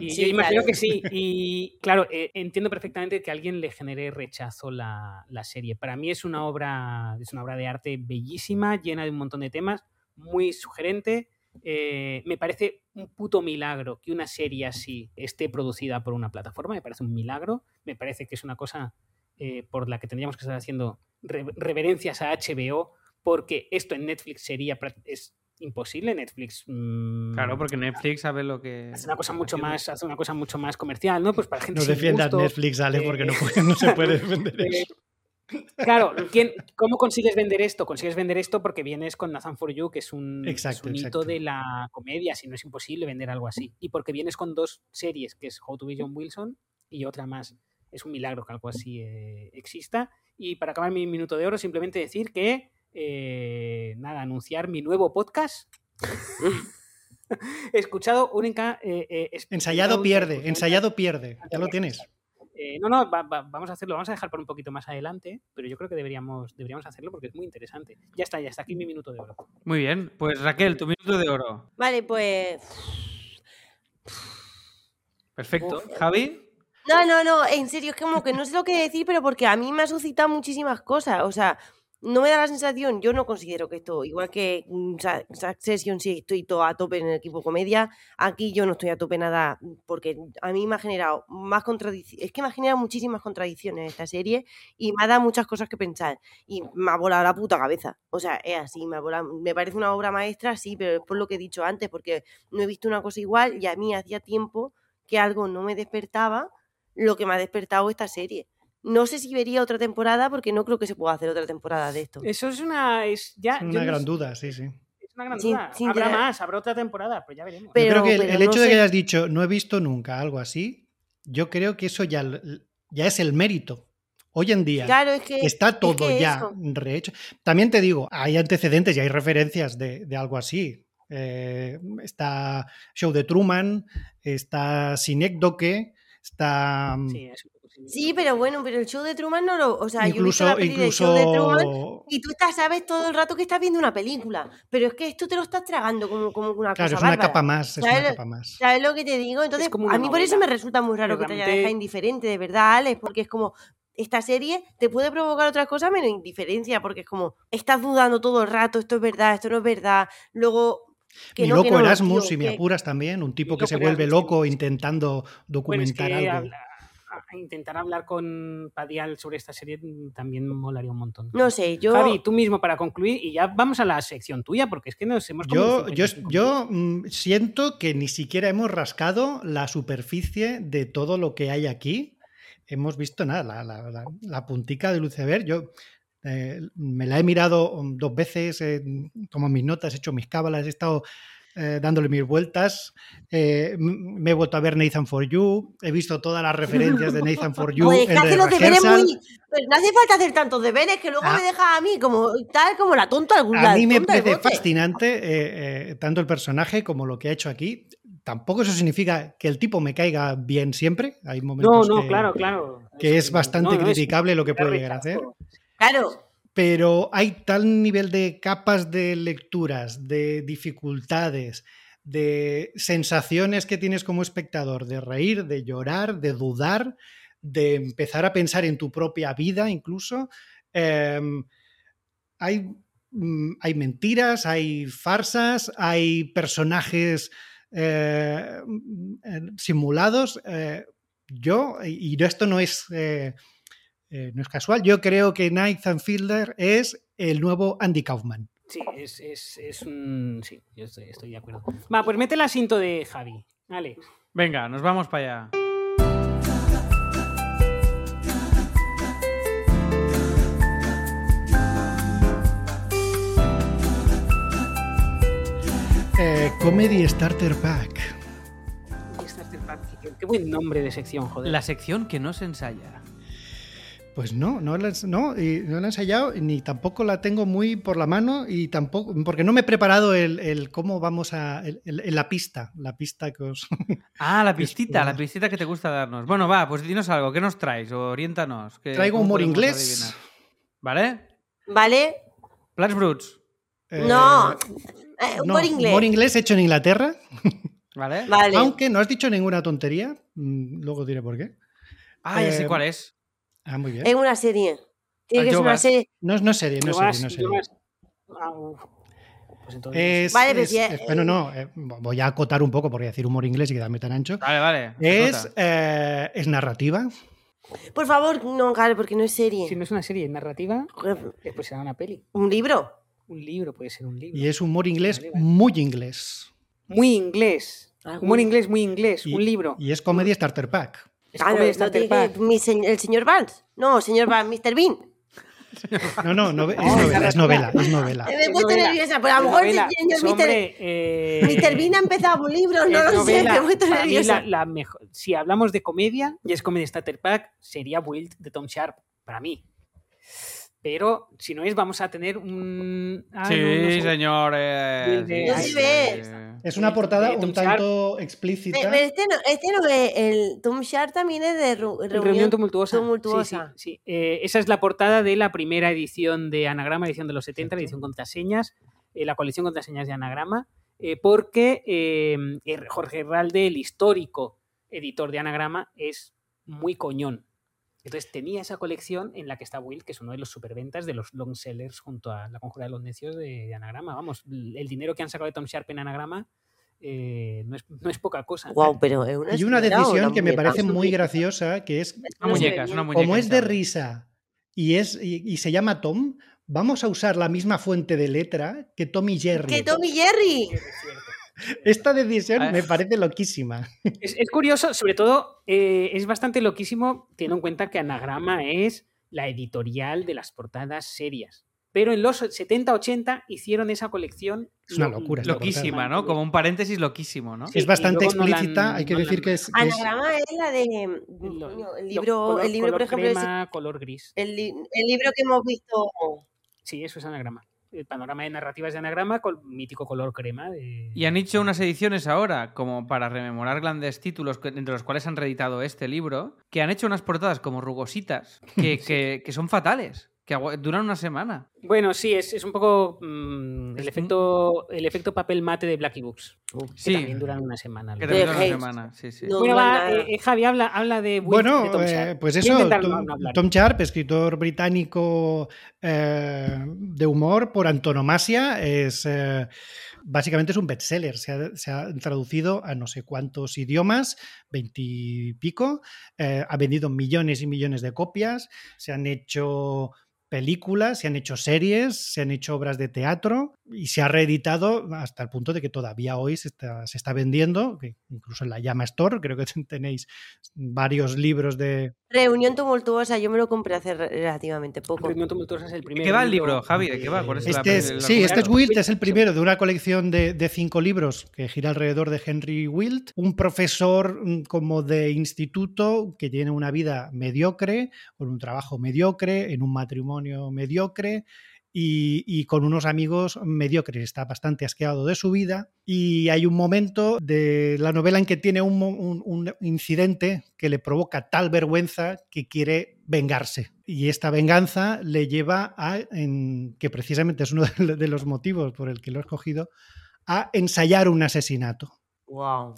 Y Sí, yo imagino claro. que sí. Y claro, eh, entiendo perfectamente que a alguien le genere rechazo la, la serie. Para mí es una obra, es una obra de arte bellísima, llena de un montón de temas, muy sugerente. Eh, me parece un puto milagro que una serie así esté producida por una plataforma, me parece un milagro, me parece que es una cosa eh, por la que tendríamos que estar haciendo re- reverencias a HBO, porque esto en Netflix sería es imposible. Netflix mm, Claro, porque Netflix sabe lo que. hace una cosa mucho más, hace una cosa mucho más comercial, ¿no? Pues para gente No defiendas gusto, Netflix, Ale, eh, porque no, puede- no se puede defender [laughs] eh, eso. Claro, ¿quién- ¿cómo consigues vender esto? Consigues vender esto porque vienes con Nathan For You, que es un, es Exacto, un hito de la comedia, si no es imposible vender algo así. Y porque vienes con dos series, que es How to Be John Wilson y otra más. Es un milagro que algo así eh, exista. Y para acabar mi minuto de oro, simplemente decir que, eh, nada, anunciar mi nuevo podcast. [laughs] He escuchado única... eh, Ensayado pierde, ensayado pierde. Ya lo tienes. Eh, no, no, va- va- vamos a hacerlo, vamos a dejar por un poquito más adelante, pero yo creo que deberíamos, deberíamos hacerlo porque es muy interesante. Ya está, ya está aquí mi minuto de oro. Muy bien. Pues Raquel, tu minuto de oro. Vale, pues. Perfecto. Uf. Javi. No, no, no, en serio, es como que no sé lo que decir, pero porque a mí me ha suscitado muchísimas cosas. O sea, no me da la sensación, yo no considero que esto, igual que mm, Succession, sí estoy todo a tope en el equipo comedia, aquí yo no estoy a tope nada, porque a mí me ha generado más contradicciones, es que me ha generado muchísimas contradicciones esta serie y me ha dado muchas cosas que pensar y me ha volado la puta cabeza. O sea, es así, me, ha volado- me parece una obra maestra, sí, pero es por lo que he dicho antes, porque no he visto una cosa igual y a mí hacía tiempo que algo no me despertaba lo que me ha despertado esta serie. No sé si vería otra temporada porque no creo que se pueda hacer otra temporada de esto. Eso es una. Es, ya, Es una no gran sé- duda, sí, sí. es una gran Sin- duda. sin habrá tener- más, habrá otra temporada, pero ya veremos. Pero- yo creo que el, pero el no hecho de sé- que hayas dicho no he visto nunca algo así, yo creo que eso ya, ya es el mérito. Hoy en día Claro, es que está es todo que ya eso. rehecho. También te digo, hay antecedentes y hay referencias de, de algo así. Eh, está Show de Truman, está Sinécdoque, está mm, Sí, Sí, pero bueno, pero el show de Truman no lo. O sea, yo he visto incluso, la peli del show de Truman incluso y tú estás, sabes todo el rato que estás viendo una película. Pero es que esto te lo estás tragando como, como una claro, cosa es una bárbara. capa más, es ¿Sabes una capa más. ¿Sabes lo que te digo? Entonces, como a mí por eso me resulta muy raro que te haya dejado indiferente, de verdad, Alex, porque es como. Esta serie te puede provocar otras cosas menos indiferencia, porque es como, estás dudando todo el rato, esto es verdad, esto no es verdad. Luego, que Mi no, loco no, Erasmus, tío, si me que- apuras también, un tipo que se vuelve loco intentando Bueno, es documentar que algo. Intentar hablar con Padial sobre esta serie mm, también molaría un montón. No sé, yo. Javi, tú mismo para concluir y ya vamos a la sección tuya porque es que nos hemos Yo, yo, 55 yo mm, siento que ni siquiera hemos rascado la superficie de todo lo que hay aquí. Hemos visto nada, la, la- la- la puntica del iceberg. Yo eh, me la he mirado mm, dos veces, he tomado mis notas, he hecho mis cábalas, he estado eh, dándole mis vueltas. Eh, me he vuelto a ver Nathan for You, he visto todas las referencias de Nathan for [laughs] You. Pues que en hace los deberes muy. Pero no hace falta hacer tantos deberes, que luego Ah. me dejas a mí como tal, como la tonta A la mí me parece fascinante eh, eh, tanto el personaje como lo que ha hecho aquí. Tampoco eso significa que el tipo me caiga bien siempre. Hay No, momentos no, que, claro, claro. que es bastante no, no, es criticable lo que puede llegar a hacer. Claro. Pero hay tal nivel de capas de lecturas, de dificultades, de sensaciones que tienes como espectador, de reír, de llorar, de dudar, de empezar a pensar en tu propia vida incluso. Em, hay, mm, hay mentiras, hay farsas, hay personajes eh, mm, eh, simulados. eh, yo, y y esto no es, eh, no es casual, yo creo que Nathan Fielder es el nuevo Andy Kaufman. Sí, es, es, es un. Sí, yo estoy, estoy de acuerdo. Va, pues mete el asiento de Javi. Alex. Venga, nos vamos para allá. Eh, Comedy Starter Pack. Starter Pack, Qué, qué buen nombre de sección, joder. La sección que no se ensaya. Pues no, no la, he- no, y no la he ensayado, ni tampoco la tengo muy por la mano, y tampoco, porque no me he preparado el, el cómo vamos a. el- el- la pista, la pista que os. [laughs] Ah, la Que es pistita, la pistita que te gusta darnos. Bueno, va, pues dinos algo. ¿Qué nos traes? Oriéntanos. ¿Qué- Traigo humor inglés. adivinar? ¿Vale? ¿Vale? Plats Bruts. eh, no. Eh, no, por inglés. humor inglés hecho en Inglaterra, [laughs] ¿Vale? Vale. aunque no has dicho ninguna tontería, mm, luego diré por qué. Ah, ya sé eh, cuál es. Ah, muy bien. Es una serie. Tiene que ser una serie. No, no es serie, no es serie, no es serie. ah. Pues entonces, Es, Vale, es- es- bueno, no, eh, voy a acotar un poco porque decir humor inglés y quedarme tan ancho. Vale, vale. Es, eh, es narrativa. Por favor, no, claro, porque no es serie. si no es una serie narrativa, eh, pues será una peli. Un libro. Un libro puede ser un libro. Y es humor inglés Vale, vale. muy inglés. Muy inglés. Ah, Humor muy- inglés muy inglés. Y, un libro. Y es comedia starter pack. Es Ah, no, comedia no tiene mi se- el señor Vance. No, señor Vance, Mr. Bean. No, no, no es No, [laughs] novela, es novela, es novela. Me he puesto nerviosa, pero a lo mejor el señor Mr. eh. Bean ha empezado un libro, no lo sé, me he puesto nerviosa. la- la mejor- si hablamos de comedia y es comedia starter pack, sería Wild de Tom Sharp, para mí. Pero si no es, vamos a tener un. Ah, sí, no, no sé. señor. eh, sí. Es una portada Eh, Tom un tanto explícita. Pero este no, este no es el Tom Sharp también es de ru- Reunión, reunión, tumultuosa. Sí, tumultuosa. sí, sí. Eh, esa es la portada de la primera edición de Anagrama, edición de los 70, la edición contraseñas, eh, la colección contraseñas de Anagrama, eh, porque eh, eh, Jorge Herralde, el histórico editor de Anagrama, es muy coñón. Entonces tenía esa colección en la que está Will, que es uno de los superventas de los long sellers junto a la conjura de los necios de, de Anagrama. Vamos, el dinero que han sacado de Tom Sharp en Anagrama eh, no, es, no es poca cosa. Guau, pero es una Hay una decisión que me parece muy graciosa, que es, Una muñeca, es una muñeca. como es de risa y, es, y, y se llama Tom, vamos a usar la misma fuente de letra que Tom y Jerry. Que Tom y Jerry. [laughs] Esta decisión Ah. me parece loquísima. [laughs] Es, es curioso, sobre todo, eh, es bastante loquísimo teniendo en cuenta que Anagrama es la editorial de las portadas serias. Pero en los 70-80 hicieron esa colección. Es una lo- locura Loquísima, ¿no? Como un paréntesis loquísimo, ¿no? Sí, es bastante no han- explícita, hay que no decir han- que es... que es- Anagrama es la de. El libro, color- el libro por ejemplo, crema, color gris. el, li- el libro que hemos visto. Sí, eso es Anagrama. El panorama de narrativas de Anagrama con mítico color crema. de- Y han hecho unas ediciones ahora, como para rememorar grandes títulos, entre los cuales han reeditado este libro, que han hecho unas portadas como rugositas, que, [laughs] que- que son fatales, que duran una semana. Bueno, sí, es, es un poco mm, el, efecto, el efecto papel mate de Blacky Books. Que Sí. también duran una semana. Que duran una Hayes. semana, sí, sí. No. Bueno, va, eh, eh, Javi, habla, habla de Will, de Bueno, Tom eh, Sharp. pues eso, Tom. Tom Sharp, escritor británico eh, de humor por antonomasia, es eh, básicamente es un bestseller. Se ha, se ha traducido a no sé cuántos idiomas, veintipico, eh, ha vendido millones y millones de copias, se han hecho películas, se han hecho series, se han hecho obras de teatro y se ha reeditado hasta el punto de que todavía hoy se está, se está vendiendo, que incluso en la Llama Store, creo que [laughs] tenéis varios libros de, Reunión tumultuosa, yo me lo compré hace re- relativamente poco. Reunión tumultuosa es el ¿De primer qué va el libro, Javi? ¿De qué va? ¿Cuál es la- Este es, el sí, este es? Wilt, es el primero de una colección de, de cinco libros que gira alrededor de Henry Wilt, un profesor mm, como de instituto que tiene una vida mediocre, con un trabajo mediocre, en un matrimonio mediocre. Y, con unos amigos mediocres, está bastante asqueado de su vida. Y hay un momento de la novela en que tiene un, incidente que le provoca tal vergüenza que quiere vengarse. Y esta venganza le lleva a, que precisamente es uno de los motivos por el que lo he escogido, a ensayar un asesinato. Wow.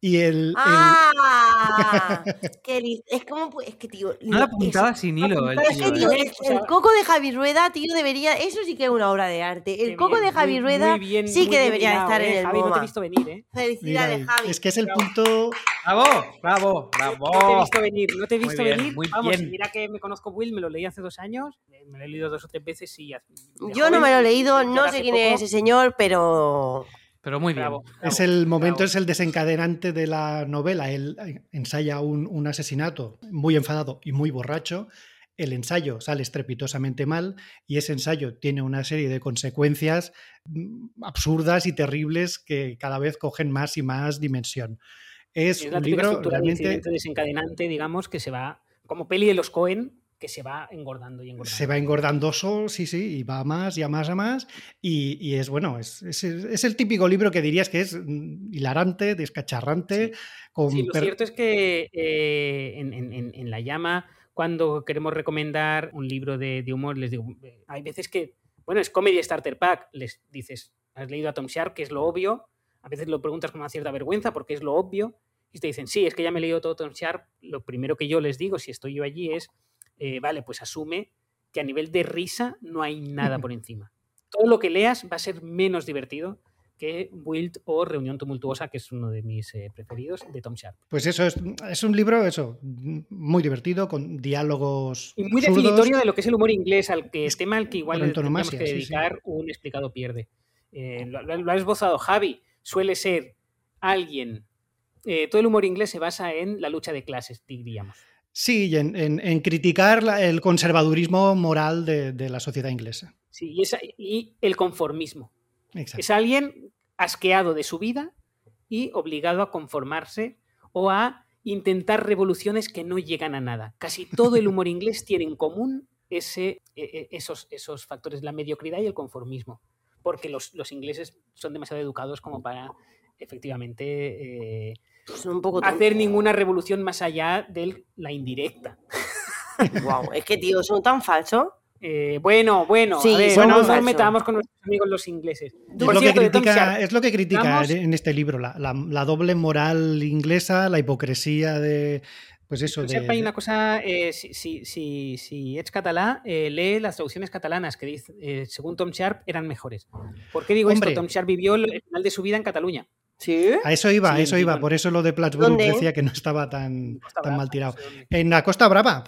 Y el, el- ¡Ah! [laughs] Qué li- es como, es que, tío. Una lo- puntada es- sin hilo, el es tío, que, tío, ¿eh? el, el coco de Javi Rueda, tío, debería. Eso sí que es una obra de arte. El Qué coco bien, de Javi muy- Rueda muy bien, sí muy que debería hilado, estar eh, en el Javi, no te he visto venir, ¿eh? Felicidades, mira, Javi. es que es el punto... ¡Bravo! ¡Bravo! No te he ¡Bravo! visto venir, no te he Muy visto bien, venir. muy Vamos, bien. mira que me conozco Will, me lo leí hace dos años, eh, me lo he leído dos o tres veces y... Yo no me lo he joven, leído, no sé quién poco, es ese señor, pero. Pero muy bien. Bravo, Es el momento, bravo. es el desencadenante de la novela. Él eh, ensaya un, un asesinato muy enfadado y muy borracho. El ensayo sale estrepitosamente mal y ese ensayo tiene una serie de consecuencias mm, absurdas y terribles que cada vez cogen más y más dimensión. Es, Es la un libro realmente desencadenante, digamos, que se va, como peli de los Cohen, que se va engordando y engordando. se va engordando solo, sí, sí, y va a más y a más a más. Y, y es bueno, es, es- es el típico libro que dirías que es mm, hilarante, descacharrante. Con Sí, lo cierto es que eh, en, en- en- La Llama, cuando queremos recomendar un libro de, de humor, les digo, eh, hay veces que, bueno, es Comedy Starter Pack, les dices, has leído a Tom Sharp, que es lo obvio, a veces lo preguntas con una cierta vergüenza porque es lo obvio, y te dicen, sí, es que ya me he leído todo Tom Sharp, lo primero que yo les digo, si estoy yo allí, es, eh, vale, pues asume que a nivel de risa no hay nada por encima. todo lo que leas va a ser menos divertido que Wild o Reunión Tumultuosa, que es uno de mis eh, preferidos, de Tom Sharp. Pues eso, es, es un libro eso, muy divertido, con diálogos. Y muy absurdos. definitorio de lo que es el humor inglés, al que tema al que igual antonomasia, que sí, sí. dedicar un explicado pierde. Eh, lo, lo- lo ha esbozado Javi, suele ser alguien. eh, todo el humor inglés se basa en la lucha de clases, diríamos. Sí, en, en- en criticar la- el conservadurismo moral de, de la sociedad inglesa. Sí, y, esa- y el conformismo. Exacto. Es alguien asqueado de su vida y obligado a conformarse o a intentar revoluciones que no llegan a nada. Casi todo el humor [laughs] inglés tiene en común ese, e- e- esos, esos factores, la mediocridad y el conformismo, porque los, los ingleses son demasiado educados como para efectivamente eh, Son un poco hacer ninguna revolución más allá de la indirecta. [laughs] Wow, es que, tío, son tan falsos. Eh, bueno, bueno, Sí, a ver, son no muy nos metamos con nuestros amigos los ingleses. Es lo, que cierto, critica, Sharp, es lo que critica vamos- en este libro, la, la- la doble moral inglesa, la hipocresía de. Pues eso, de. Sepa, hay una cosa, eh, si, si, si, si ets català, eh, lee las traducciones catalanas que dice, eh, según Tom Sharp eran mejores. ¿Por qué digo Hombre. esto? Tom Sharp vivió el final de su vida en Cataluña. ¿Sí? A eso iba, Sí, a eso iba. bueno. Por eso lo de Plattsburgh ¿Dónde? decía que no estaba tan, tan Brava, mal tirado. no sé dónde. En la Costa Brava,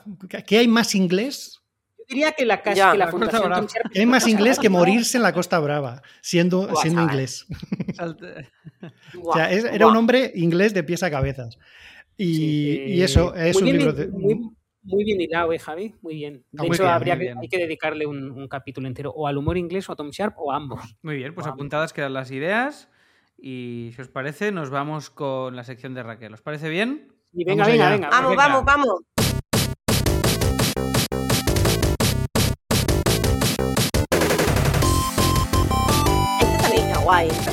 ¿qué hay más inglés? Yo diría que la, casa, Ya, que la la Costa fundación Brava. Tom Sharp... ¿Qué hay más inglés que morirse en la Costa Brava, siendo, siendo inglés? Salte- [laughs] O sea, es- era un hombre inglés de pies a cabezas. Y, Sí, y eso es muy un bien, libro de. Muy, muy bien hilado, ¿eh, Javi? Muy bien. De Ah, muy hecho, bien, habría que, hay que dedicarle un, un capítulo entero o al humor inglés o a Tom Sharp o a ambos. Muy bien, pues apuntadas quedan las ideas. Y si os parece, nos vamos con la sección de Raquel. ¿Os parece bien? Y venga, Vamos venga, venga. Vamos, venga. vamos, vamos. Este también está guay. Está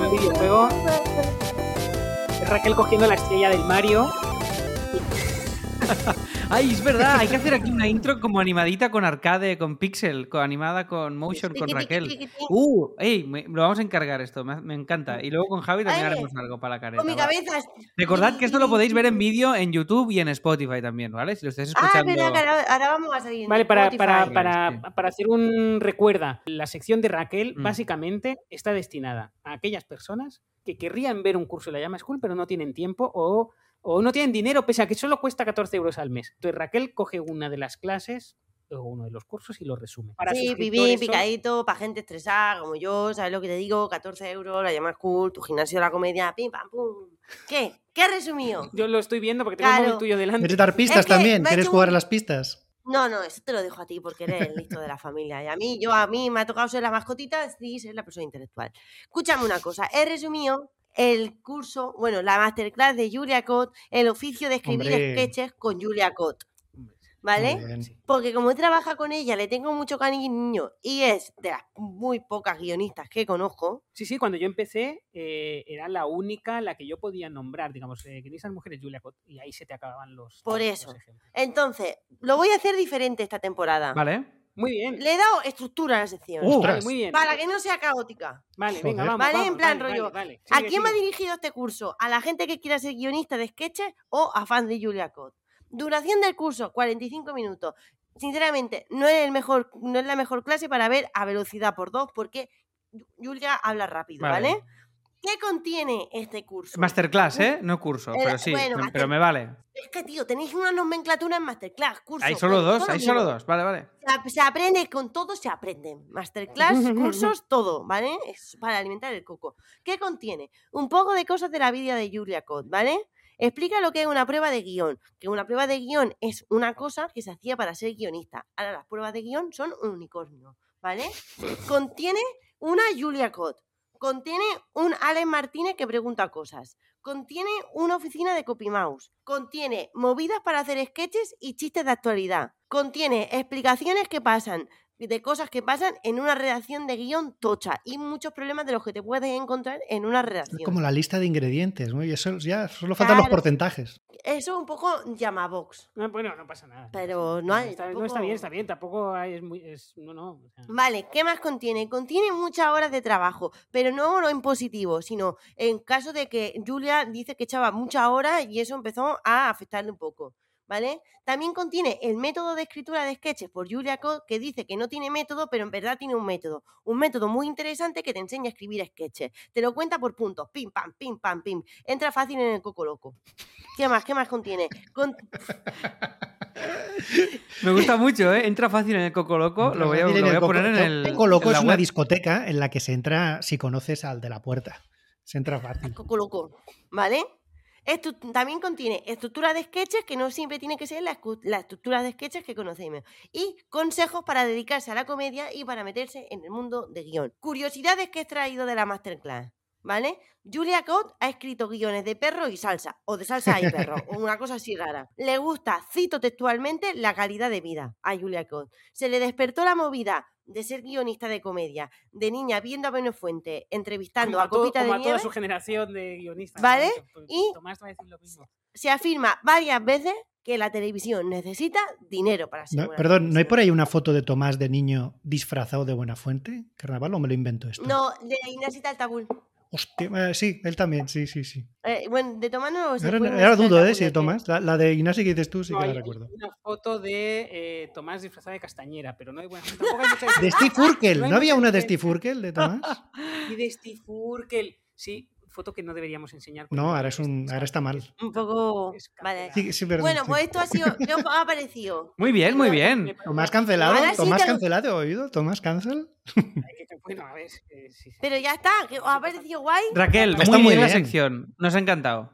un videojuego. Es Raquel cogiendo la estrella del Mario. [laughs] ¡Ay, es verdad! Hay que hacer aquí una intro como animadita con arcade, con pixel, con animada con motion, con Raquel. ¡Uh! ¡Ey! Me, lo vamos a encargar esto, me, me encanta. Y luego con Javi también Ay, haremos algo para la careta. Con mi va. cabeza. Recordad que esto lo podéis ver en vídeo en YouTube y en Spotify también, ¿vale? Si lo estáis Ah, escuchando. ahora, ahora vamos a salir. en Vale, para, para, para, para hacer un recuerda, la sección de Raquel Mm. básicamente está destinada a aquellas personas que querrían ver un curso de la Llama School, pero no tienen tiempo o, o no tienen dinero, pese a que solo cuesta 14 euros al mes. Entonces Raquel coge una de las clases o uno de los cursos y lo resume. Para Sí, pipí, suscriptores son- picadito, para gente estresada como yo, ¿sabes lo que te digo? 14 euros, la llamas cool, tu gimnasio de la comedia, pim, pam, pum. ¿Qué? ¿Qué has resumido? [laughs] Yo lo estoy viendo porque tengo el Claro. móvil tuyo delante. ¿Quieres dar pistas Es que también? ¿Quieres jugar un- a las pistas? No, no, eso te lo dejo a ti porque eres el listo de la familia. Y a mí, yo a mí me ha tocado ser la mascotita y ser la persona intelectual. Escúchame una cosa, he resumido el curso, bueno, la masterclass de Julia Cott, el oficio de escribir Hombre. sketches con Julia Cott, ¿vale? Porque como he trabajado con ella, le tengo mucho cariño y es de las muy pocas guionistas que conozco. Sí, sí, cuando yo empecé eh, era la única la que yo podía nombrar, digamos, eh, que esas mujeres Julia Cott, y ahí se te acababan los, Por los eso. ejemplos. Entonces, lo voy a hacer diferente esta temporada. ¿Vale? Muy bien. Le he dado estructura a la sección. Uh, Vale, muy bien. Para que no sea caótica. Vale, venga, vamos. Vale, vamos, en plan vale, rollo, vale, vale. ¿A Sigue, quién va sigue. dirigido este curso? ¿A la gente que quiera ser guionista de sketches o a fans de Julia Cott? Duración del curso, 45 minutos. Sinceramente, no es, el mejor, no es la mejor clase para ver a velocidad por dos porque Julia habla rápido, Vale. ¿Qué contiene este curso? Masterclass, ¿eh? No curso, Eh, pero sí, bueno, pero me vale. Es que, tío, tenéis una nomenclatura en Masterclass, curso. Hay solo dos, hay lo solo dos. Vale, vale. Se aprende con todo, se aprende. Masterclass, [laughs] cursos, todo, ¿vale? Es para alimentar el coco. ¿Qué contiene? Un poco de cosas de la vida de Julia Cott, ¿vale? Explica lo que es una prueba de guion. Que una prueba de guion es una cosa que se hacía para ser guionista. Ahora las pruebas de guion son un unicornio, ¿vale? Contiene una Julia Cott. Contiene un Alex Martínez que pregunta cosas. Contiene una oficina de CopyMouse. Contiene movidas para hacer sketches y chistes de actualidad. Contiene explicaciones que pasan de cosas que pasan en una redacción de guion tocha y muchos problemas de los que te puedes encontrar en una Es redacción. como la lista de ingredientes, ¿no? Y eso ya solo faltan los porcentajes. Eso es un poco llamabox, No, bueno, no pasa nada. pero no hay. está, no tampoco- está bien, está bien. Tampoco hay- es muy. Es, no, no. o sea, Vale, ¿qué más contiene? Contiene muchas horas de trabajo, pero no lo en positivo, sino en caso de que Julia dice que echaba muchas horas y eso empezó a afectarle un poco. ¿Vale? También contiene el método de escritura de sketches por Julia Code, que dice que no tiene método, pero en verdad tiene un método. Un método muy interesante que te enseña a escribir sketches. Te lo cuenta por puntos, pim, pam, pim, pam, pim. Entra fácil en el coco loco. ¿Qué más? ¿Qué más contiene? Con- [laughs] Me gusta mucho, ¿eh? Entra fácil en el Coco Loco. Lo voy a, lo voy a Coco- poner en el. Coco Loco es una discoteca en la que se entra si conoces al de la puerta. Se entra fácil. Coco Loco, ¿vale? Esto también contiene estructura de sketches que no siempre tiene que ser la, escu- la estructura de sketches que conocemos. Y consejos para dedicarse a la comedia y para meterse en el mundo de guion. Curiosidades que he extraído de la masterclass, ¿vale? Julia Cott ha escrito guiones de perro y salsa, o de salsa y perro, o [laughs] una cosa así rara. Le gusta, cito textualmente, la calidad de vida a Julia Cott. Se le despertó la movida de ser guionista de comedia, de niña viendo a Benefuente, entrevistando Como a a, todo- Copita como de a toda Nieve. su generación de guionistas. ¿Vale? ¿no? Y- Tomás va a decir lo mismo. se afirma varias veces que la televisión necesita dinero para ser No, buena perdón, ¿no hay por ahí una foto de Tomás de niño disfrazado de Buenafuente? ¿Carnaval o me lo invento esto? No, de Ignacio Taltabul. Hostia, eh, sí, él también, sí, sí, sí. Eh, bueno, de Tomás no sé. Ahora, ahora dudo, ¿eh? Es que- Tomás. La, la de Ignacio que dices tú sí No, que la hay- recuerdo. hay una foto de eh, Tomás disfrazado de castañera, pero no hay buena. Tampoco hay mucha [laughs] De Steve Urkel, No ¿no había una de. Steve Urkel de Tomás? [laughs] Y de Steve Urkel. Sí, foto que no deberíamos enseñar. No, ahora, es un, ahora está mal. Un poco. Vale. Sí, sí, perdón, Bueno, sí. pues esto ha sido. ¿Qué os ha parecido? Muy bien, muy bien. Tomás cancelado, Ahora sí Tomás te lo- cancelado, ¿he oído? Tomás cancel. Hay que- Bueno, a ver. eh, sí, sí. Pero ya está, ¿que ¿os ha parecido guay? Raquel, Está muy, muy bien la sección. Nos ha encantado.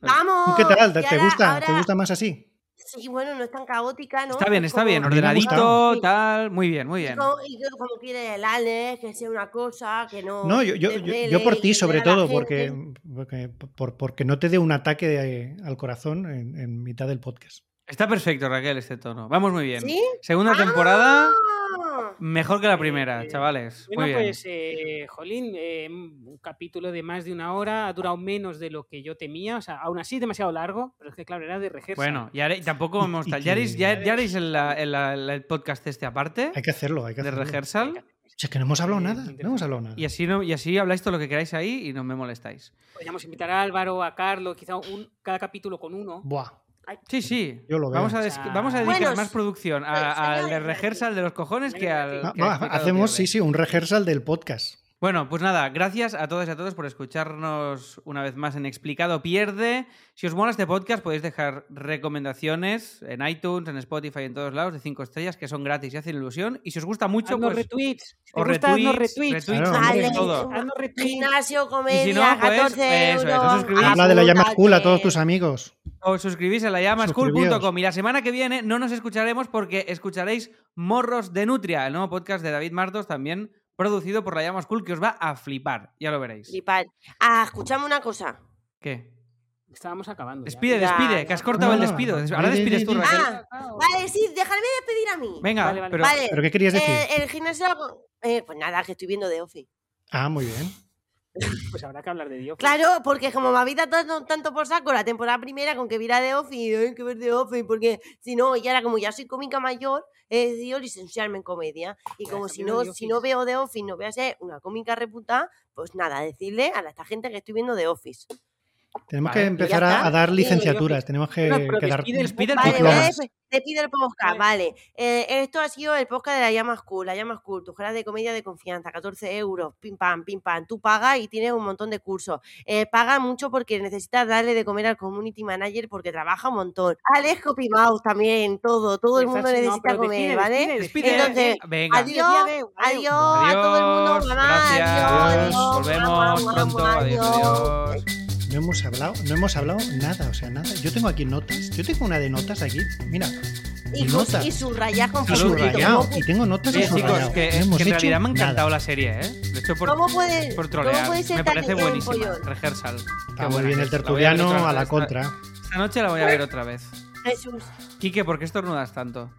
¡Vamos! ¿Y qué tal? ¿Te, Y te ahora- gusta? ahora- ¿Te gusta más así? Sí, bueno, no es tan caótica, ¿no? Está bien, Es está como- bien. Ordenadito, tal. Muy bien, muy Y bien. como, y que como quiere el Alex, que sea una cosa, que no. No, yo, yo, yo, por ti sobre todo, porque, porque, por- porque no te dé un ataque de- al corazón en, en mitad del podcast. Está perfecto, Raquel, este tono. Vamos muy bien. ¿Sí? Segunda temporada, Ah. Mejor que la primera, Eh, chavales. Bueno, Muy bien. pues, eh, Jolín, eh, un capítulo de más de una hora, ha durado menos de lo que yo temía, o sea, aún así demasiado largo, pero es que claro, era de rehearsal. Bueno, haré- tampoco Y- hemos y. ¿Ya haréis, que- ya, ya haréis el, podcast este aparte? Hay que hacerlo, hay que De hacerlo. rehearsal. Si es que no hemos hablado Eh, nada, no hemos hablado nada. Y así, no, y así habláis todo lo que queráis ahí y no me molestáis. Podríamos invitar a Álvaro, a Carlos, quizá un, cada capítulo con uno. Buah, Sí, sí. Yo lo veo. Vamos a, O des- sea, vamos a dedicar Bueno, más producción al rehearsal de los cojones que al. Que va, hacemos, sí, sí, un rehearsal del podcast. Bueno, pues nada, gracias a todos y a todos por escucharnos una vez más en Explicado Pierde. Si os mola este podcast, podéis dejar recomendaciones en iTunes, en Spotify, en todos lados, de cinco estrellas, que son gratis y hacen ilusión. Y si os gusta mucho, Haznos pues. retweets. Si O gusta, retweets, retweets. retweets, Vale. todo. Gimnasio, comedia, no, pues, 14 eso es, euros. suscribís. Habla de la llama cool a todos tus amigos. Os suscribís a la llamaschool.com y la semana que viene no nos escucharemos porque escucharéis Morros de Nutria, el nuevo podcast de David Martos, también producido por la llama School, que os va a flipar, ya lo veréis. Flipar. Ah, escuchame una cosa. ¿Qué? Estábamos acabando. Despide, Ya, despide, ya. que has cortado el No, despido. no, Ahora despides tú. Raquel. Ah, vale, sí, déjame despedir a mí. Venga, Vale, vale. pero Vale. ¿Pero qué querías decir? Eh, el gimnasio. eh, pues nada, que estoy viendo de Office. Ah, muy bien. [laughs] Pues habrá que hablar de Dios. Claro, porque como me había dado tanto por saco la temporada primera con que viera de Office, hay que ver de Office, porque si no, y ahora como ya soy cómica mayor, he decidido licenciarme en comedia. Y como si no, si no veo de Office, no voy a ser una cómica reputada, pues nada, decirle a esta gente que estoy viendo de Office. Tenemos Vale, que empezar a, a dar Sí, licenciaturas. Tenemos que, No, que dar. despide el Despide el Vale, podcast. voy a diplomas. despe- despido el podcast, vale. Eh, esto ha sido el podcast de la Llama School, la Llama School, tu escuela de comedia de confianza, 14 euros, pim pam, pim pam. Tú pagas y tienes un montón de cursos. Eh, paga mucho porque necesitas darle de comer al community manager porque trabaja un montón. Alex Copy Mouse también, todo, todo el mundo necesita comer, despide, ¿vale? despide. Entonces, Venga. adiós, Adiós, adiós, adiós. a todo el mundo, mamá, gracias. adiós, adiós, Volvemos pronto. Adiós, adiós. No hemos hablado, no hemos hablado nada, o sea, nada. Yo tengo aquí notas. Yo tengo una de notas aquí. Mira, Y, notas. y subrayas con subrayado. ¿Cómo- Y tengo notas y Oye, chicos, subrayado. que, No que hemos en realidad me ha nada. encantado la serie, ¿eh? De hecho, por, ¿Cómo puede, por cómo trolear. puede ser Me parece buenísima. pollón? Rehearsal. Está muy bien el a tertuliano otra a la contra. Esta noche la voy a ver otra vez. Jesús. Quique, ¿por qué estornudas tanto?